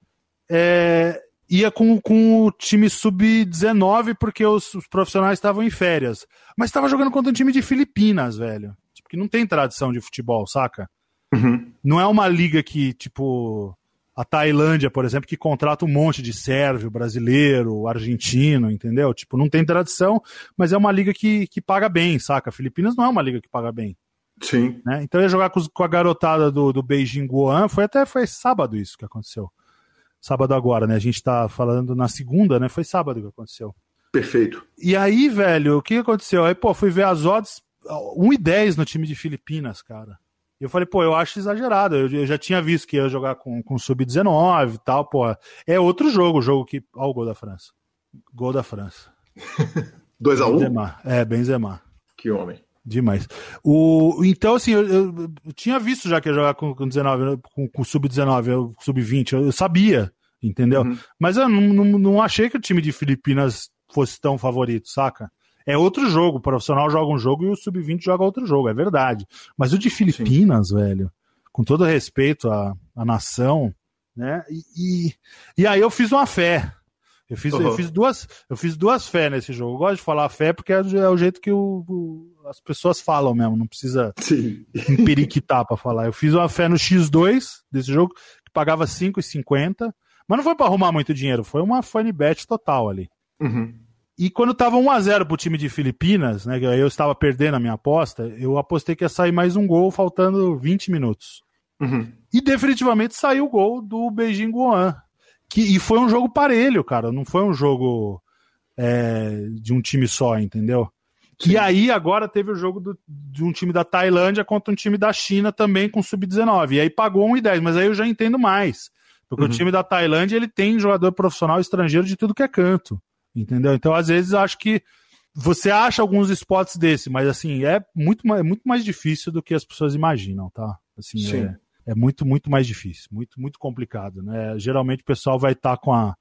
É, ia com, com o time sub-19 porque os, os profissionais estavam em férias. Mas estava jogando contra um time de Filipinas, velho. Tipo, que não tem tradição de futebol, saca? Uhum. Não é uma liga que, tipo, a Tailândia, por exemplo, que contrata um monte de sérvio, brasileiro, argentino, entendeu? Tipo, não tem tradição, mas é uma liga que, que paga bem, saca? Filipinas não é uma liga que paga bem. Sim. Né? Então ia jogar com, com, a garotada do, do Beijing Guoan, foi até foi sábado isso que aconteceu sábado agora, né? A gente tá falando na segunda, né? Foi sábado que aconteceu. Perfeito. E aí, velho, o que aconteceu? Aí, pô, fui ver as odds 1 e 10 no time de Filipinas, cara. E eu falei, pô, eu acho exagerado. Eu, eu já tinha visto que ia jogar com, com sub-19 e tal, pô. É outro jogo, o jogo que. Olha o gol da França. Gol da França. <laughs> 2x1? Um? Benzema. É, Benzema. Que homem. Demais. O, então, assim, eu, eu, eu, tinha visto já que ia jogar com, com 19, com, com sub-19, sub-20, eu, eu, sabia, entendeu? Uhum. Mas eu não, não, não, achei que o time de Filipinas fosse tão favorito, saca? É outro jogo, o profissional joga um jogo e o sub-20 joga outro jogo, é verdade. Mas o de Filipinas, Sim. velho, com todo respeito à, à nação, né? E, e, e aí eu fiz uma fé, eu fiz, uhum. eu fiz duas, eu fiz duas fé nesse jogo. Eu gosto de falar fé porque é, é o jeito que o, o, as pessoas falam mesmo, não precisa Sim. emperiquitar para falar. Eu fiz uma fé no X2 desse jogo que pagava 5,50, mas não foi para arrumar muito dinheiro, foi uma funny bet total ali. Uhum. E quando tava 1 a 0 pro time de Filipinas, né, eu estava perdendo a minha aposta, eu apostei que ia sair mais um gol faltando 20 minutos. Uhum. E definitivamente saiu o gol do Beijing Guan. Que, e foi um jogo parelho, cara. Não foi um jogo é, de um time só, entendeu? Sim. E aí agora teve o jogo do, de um time da Tailândia contra um time da China também com sub-19. E aí pagou 1,10, mas aí eu já entendo mais. Porque uhum. o time da Tailândia ele tem jogador profissional estrangeiro de tudo que é canto. Entendeu? Então, às vezes, acho que você acha alguns spots desse, mas assim, é muito, é muito mais difícil do que as pessoas imaginam, tá? Assim, Sim. É, é muito, muito mais difícil, muito, muito complicado, né? Geralmente o pessoal vai estar tá com a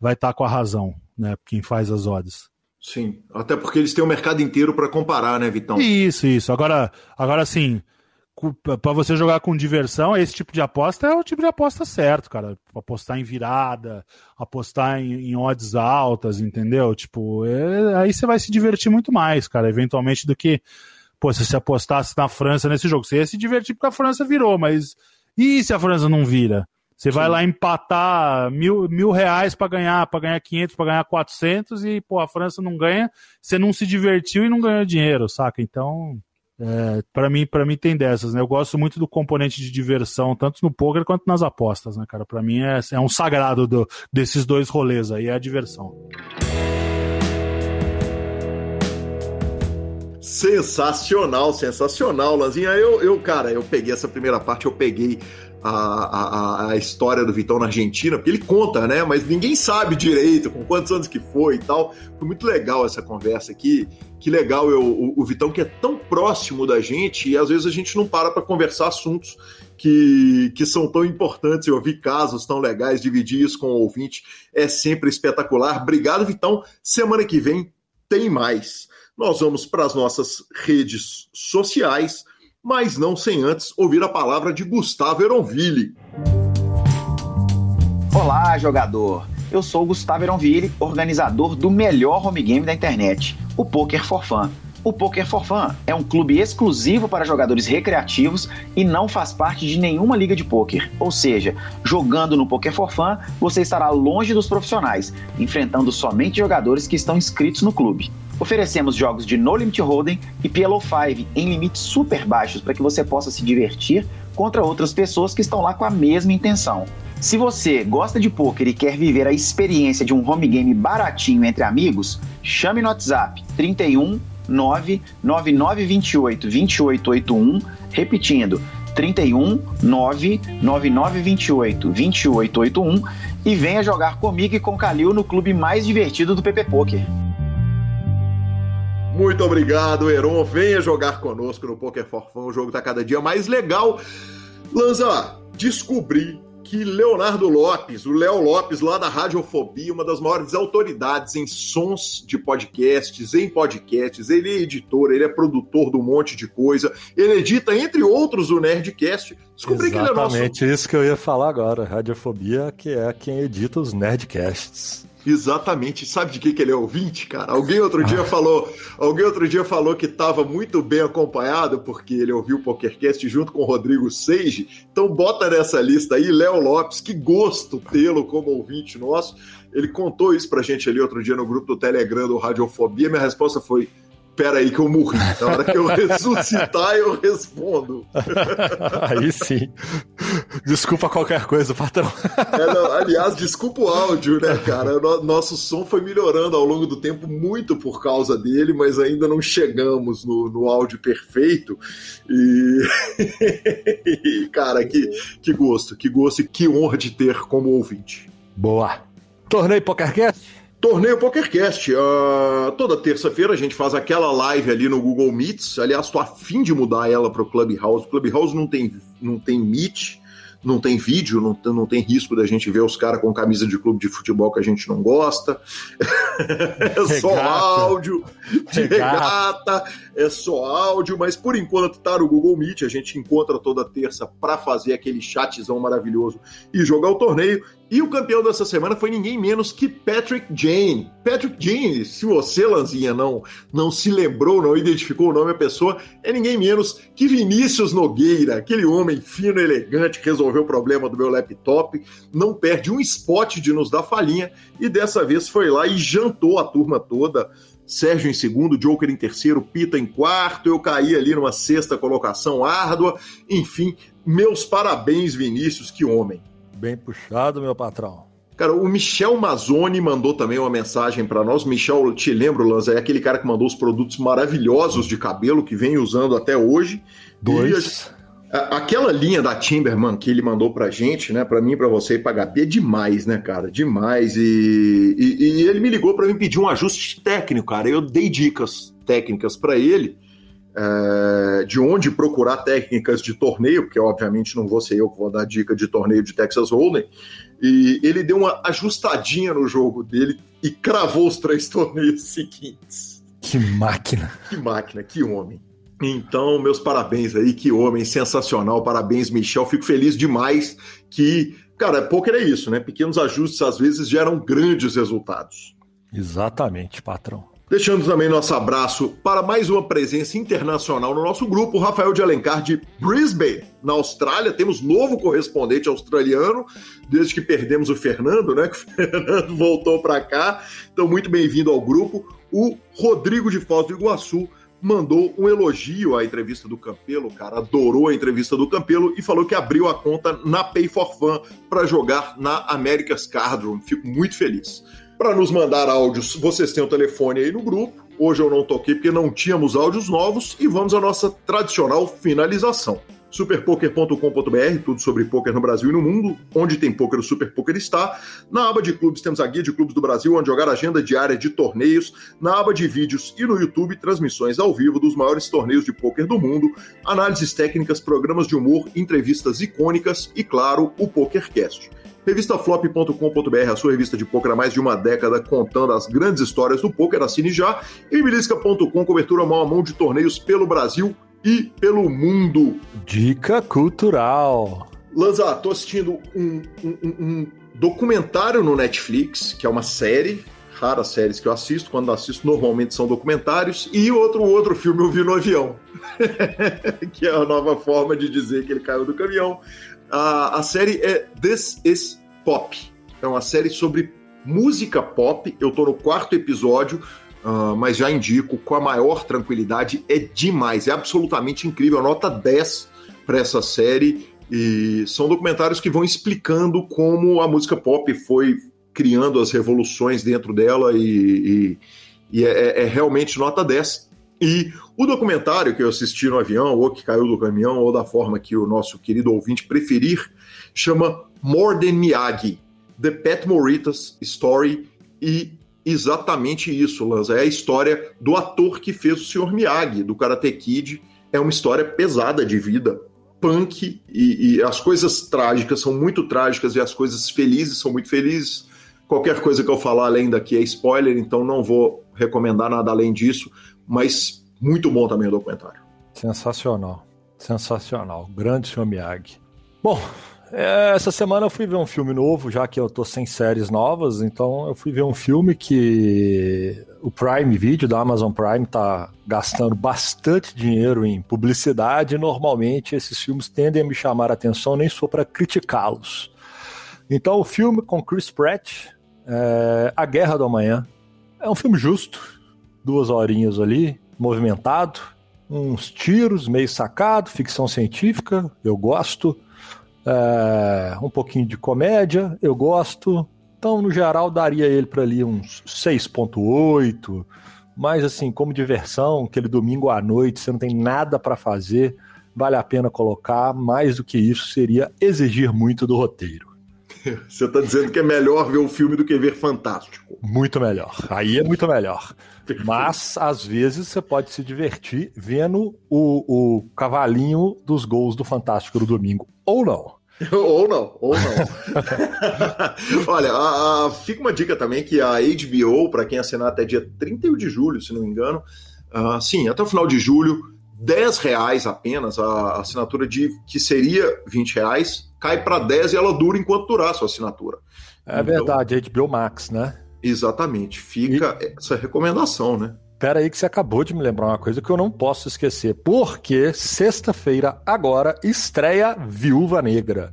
vai estar tá com a razão, né? Quem faz as odds. Sim, até porque eles têm o mercado inteiro para comparar, né, Vitão? Isso, isso. Agora, agora sim, para você jogar com diversão, esse tipo de aposta é o tipo de aposta certo, cara. Apostar em virada, apostar em, em odds altas, entendeu? Tipo, é, aí você vai se divertir muito mais, cara, eventualmente do que pô, se você apostasse na França nesse jogo, você ia se divertir porque a França virou, mas e se a França não vira? Você Sim. vai lá empatar mil, mil reais para ganhar, para ganhar 500, para ganhar 400 e, pô, a França não ganha, você não se divertiu e não ganhou dinheiro, saca? Então, é, para mim, para mim tem dessas, né? Eu gosto muito do componente de diversão, tanto no poker quanto nas apostas, né, cara? Para mim é, é um sagrado do, desses dois rolês aí, é a diversão. Sensacional, sensacional, Lanzinha. Eu, eu, cara, eu peguei essa primeira parte, eu peguei a, a, a, história do Vitão na Argentina, porque ele conta, né? Mas ninguém sabe direito com quantos anos que foi e tal. Foi muito legal essa conversa aqui. Que legal eu, o, o Vitão que é tão próximo da gente e às vezes a gente não para para conversar assuntos que, que são tão importantes. Eu ouvi casos tão legais, dividir isso com o ouvinte é sempre espetacular. Obrigado, Vitão. Semana que vem tem mais nós vamos para as nossas redes sociais, mas não sem antes ouvir a palavra de Gustavo Eronville. Olá, jogador! Eu sou Gustavo Eronville, organizador do melhor home game da internet, o Poker for Fun. O Poker for Fun é um clube exclusivo para jogadores recreativos e não faz parte de nenhuma liga de poker. Ou seja, jogando no Poker for Fun, você estará longe dos profissionais, enfrentando somente jogadores que estão inscritos no clube. Oferecemos jogos de No Limit Hold'em e PLO 5 em limites super baixos para que você possa se divertir contra outras pessoas que estão lá com a mesma intenção. Se você gosta de poker e quer viver a experiência de um home game baratinho entre amigos, chame no WhatsApp 31 99928 2881, repetindo 31 99928 2881 e venha jogar comigo e com Calil no clube mais divertido do PP Poker. Muito obrigado, Heron. Venha jogar conosco no Poker for Fun. O jogo está cada dia mais legal. Lanza, descobri que Leonardo Lopes, o Léo Lopes, lá da Radiofobia, uma das maiores autoridades em sons de podcasts, em podcasts. Ele é editor, ele é produtor de um monte de coisa. Ele edita, entre outros, o Nerdcast. Descobri Exatamente que ele é nosso. Exatamente isso que eu ia falar agora. Radiofobia, que é quem edita os Nerdcasts. Exatamente. Sabe de que, que ele é ouvinte, cara? Alguém outro dia ah. falou, alguém outro dia falou que estava muito bem acompanhado porque ele ouviu o PokerCast junto com o Rodrigo Seiji. Então bota nessa lista aí Léo Lopes, que gosto tê-lo como ouvinte nosso. Ele contou isso pra gente ali outro dia no grupo do Telegram do Radiofobia. Minha resposta foi: espera aí que eu morri. Na hora que eu <laughs> ressuscitar, eu respondo. <laughs> aí sim. Desculpa qualquer coisa, patrão. <laughs> É, não, aliás, desculpa o áudio, né, cara? Nosso som foi melhorando ao longo do tempo muito por causa dele, mas ainda não chegamos no, no áudio perfeito. E, cara, que, que gosto, que gosto e que honra de ter como ouvinte. Boa. Torneio PokerCast? Torneio PokerCast. Uh, toda terça-feira a gente faz aquela live ali no Google Meets. Aliás, estou afim de mudar ela para o Clubhouse. O Clubhouse não tem, não tem Meet, não tem vídeo, não, não tem risco da gente ver os caras com camisa de clube de futebol que a gente não gosta. <laughs> é só áudio de regata, é só áudio, mas por enquanto tá no Google Meet, a gente encontra toda terça para fazer aquele chatzão maravilhoso e jogar o torneio. E o campeão dessa semana foi ninguém menos que Patrick Jane. Patrick Jane, se você, Lanzinha, não, não se lembrou, não identificou o nome da pessoa, é ninguém menos que Vinícius Nogueira, aquele homem fino, elegante, que resolveu o problema do meu laptop, não perde um spot de nos dar falinha, e dessa vez foi lá e jantou a turma toda. Sérgio em segundo, Joker em terceiro, Pita em quarto, eu caí ali numa sexta colocação árdua. Enfim, meus parabéns, Vinícius, que homem. Bem puxado, meu patrão. Cara, o Michel Mazzoni mandou também uma mensagem para nós. Michel, te lembro, Lanza, é aquele cara que mandou os produtos maravilhosos de cabelo que vem usando até hoje. Dois. E aquela linha da Timberman que ele mandou pra gente, né, para mim, para você e pra HP, é demais, né, cara? Demais. E, e, e ele me ligou para me pedir um ajuste técnico, cara. Eu dei dicas técnicas para ele é, de onde procurar técnicas de torneio, porque obviamente não vou ser eu que vou dar dica de torneio de Texas Hold'em, e ele deu uma ajustadinha no jogo dele e cravou os três <laughs> torneios seguintes. Que máquina! Que máquina, que homem. Então, meus parabéns aí, que homem sensacional, parabéns, Michel. Fico feliz demais que, cara, poker é isso, né? Pequenos ajustes às vezes geram grandes resultados. Exatamente, patrão. Deixando também nosso abraço para mais uma presença internacional no nosso grupo, Rafael de Alencar de Brisbane, na Austrália. Temos novo correspondente australiano, desde que perdemos o Fernando, né? <laughs> Que o Fernando voltou para cá. Então, muito bem-vindo ao grupo. O Rodrigo de Foz do Iguaçu mandou um elogio à entrevista do Campelo, cara, adorou a entrevista do Campelo e falou que abriu a conta na Pay for Fun para jogar na America's Card Room. Fico muito feliz. Para nos mandar áudios, vocês têm o telefone aí no grupo. Hoje eu não toquei porque não tínhamos áudios novos e vamos à nossa tradicional finalização. Superpoker.com.br, tudo sobre poker no Brasil e no mundo. Onde tem poker, o Super Poker está. Na aba de clubes temos a guia de clubes do Brasil, onde jogar agenda diária de torneios. Na aba de vídeos e no YouTube, transmissões ao vivo dos maiores torneios de poker do mundo, análises técnicas, programas de humor, entrevistas icônicas e, claro, o PokerCast. Revistaflop.com.br, a sua revista de poker há mais de uma década, contando as grandes histórias do poker, assine já. E Bilisca.com, cobertura mão a mão de torneios pelo Brasil e pelo mundo. Dica cultural. Lanza, tô assistindo um, um, um, documentário no Netflix, que é uma série, raras séries que eu assisto, quando assisto normalmente são documentários, e outro outro filme eu vi no avião, <laughs> que é a nova forma de dizer que ele caiu do caminhão. A, a série é This is Pop. É uma série sobre música pop. Eu tô no quarto episódio, uh, mas já indico com a maior tranquilidade. É demais, é absolutamente incrível. Nota 10 para essa série. E são documentários que vão explicando como a música pop foi criando as revoluções dentro dela e, e, e é, é, realmente nota 10. E o documentário que eu assisti no avião, ou que caiu do caminhão, ou da forma que o nosso querido ouvinte preferir, chama More Than Miyagi, The Pat Morita's Story, e exatamente isso, Lanza. É a história do ator que fez o Sr. Miyagi, do Karate Kid. É uma história pesada de vida. punk e, e, as coisas trágicas são muito trágicas e as coisas felizes são muito felizes. Qualquer coisa que eu falar além daqui é spoiler, então não vou recomendar nada além disso, mas muito bom também o documentário. Sensacional, sensacional. Grande senhor Miyagi. Bom, é, essa semana eu fui ver um filme novo, já que eu tô sem séries novas, então eu fui ver um filme que o Prime Video da Amazon Prime tá gastando bastante dinheiro em publicidade e normalmente esses filmes tendem a me chamar a atenção, nem sou para criticá-los. Então o filme com Chris Pratt, é A Guerra do Amanhã, é um filme justo, duas horinhas ali, movimentado, uns tiros meio sacado, ficção científica, eu gosto é, um pouquinho de comédia, eu gosto. Então, no geral, daria ele para ali uns 6.8. Mas, assim, como diversão, aquele domingo à noite, você não tem nada para fazer, vale a pena colocar. Mais do que isso, seria exigir muito do roteiro. <laughs> Você está dizendo que é melhor ver o filme do que ver Fantástico. Muito melhor. Aí é muito melhor. Mas, às vezes, você pode se divertir vendo o, o cavalinho dos gols do Fantástico do domingo. Ou não. <laughs> ou não, ou não. <laughs> Olha, a, a, fica uma dica também que a HBO, para quem assinar até dia 31 de julho, se não me engano, uh, sim, até o final de julho, 10 reais apenas, a assinatura de que seria 20 reais, cai para 10 e ela dura enquanto durar a sua assinatura. É então, verdade, HBO Max, né? Exatamente, fica e... essa recomendação, né? Pera aí que você acabou de me lembrar uma coisa que eu não posso esquecer. Porque sexta-feira, agora, estreia Viúva Negra.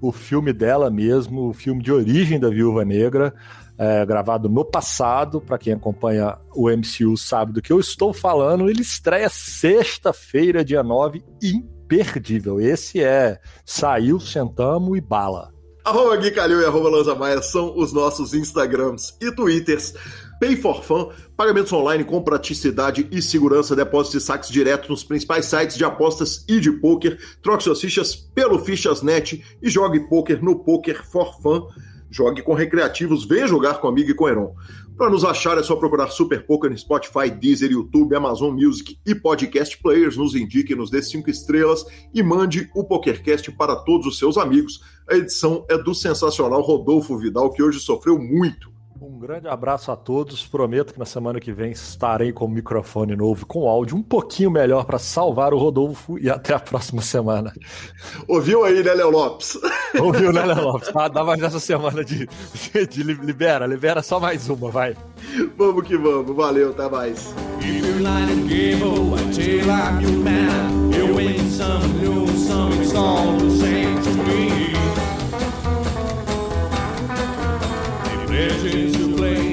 O filme dela mesmo, o filme de origem da Viúva Negra, é, gravado no passado. Para quem acompanha o MCU sabe do que eu estou falando. Ele estreia sexta-feira, dia 9, imperdível. Esse é Saiu, Sentamos e Bala. Arroba Gui Calil e arroba Lanza Maia são os nossos Instagrams e Twitters. Pay for Fun, pagamentos online com praticidade e segurança, depósitos e saques direto nos principais sites de apostas e de poker. Troque suas fichas pelo Fichas.net e jogue poker no Poker for Fun. Jogue com recreativos, venha jogar comigo e com Heron. Para nos achar é só procurar Super Poker no Spotify, Deezer, YouTube, Amazon Music e Podcast Players. Nos indique, nos dê cinco estrelas e mande o PokerCast para todos os seus amigos. A edição é do sensacional Rodolfo Vidal, que hoje sofreu muito um grande abraço a todos. Prometo que na semana que vem estarei com o microfone novo, com áudio um pouquinho melhor para salvar o Rodolfo e até a próxima semana. Ouviu aí, né, Léo Lopes? <laughs> Ouviu, né, Léo Lopes? Ah, dá mais essa semana de, de, de, libera, libera só mais uma, vai. Vamos que vamos, valeu, até mais. changes to play.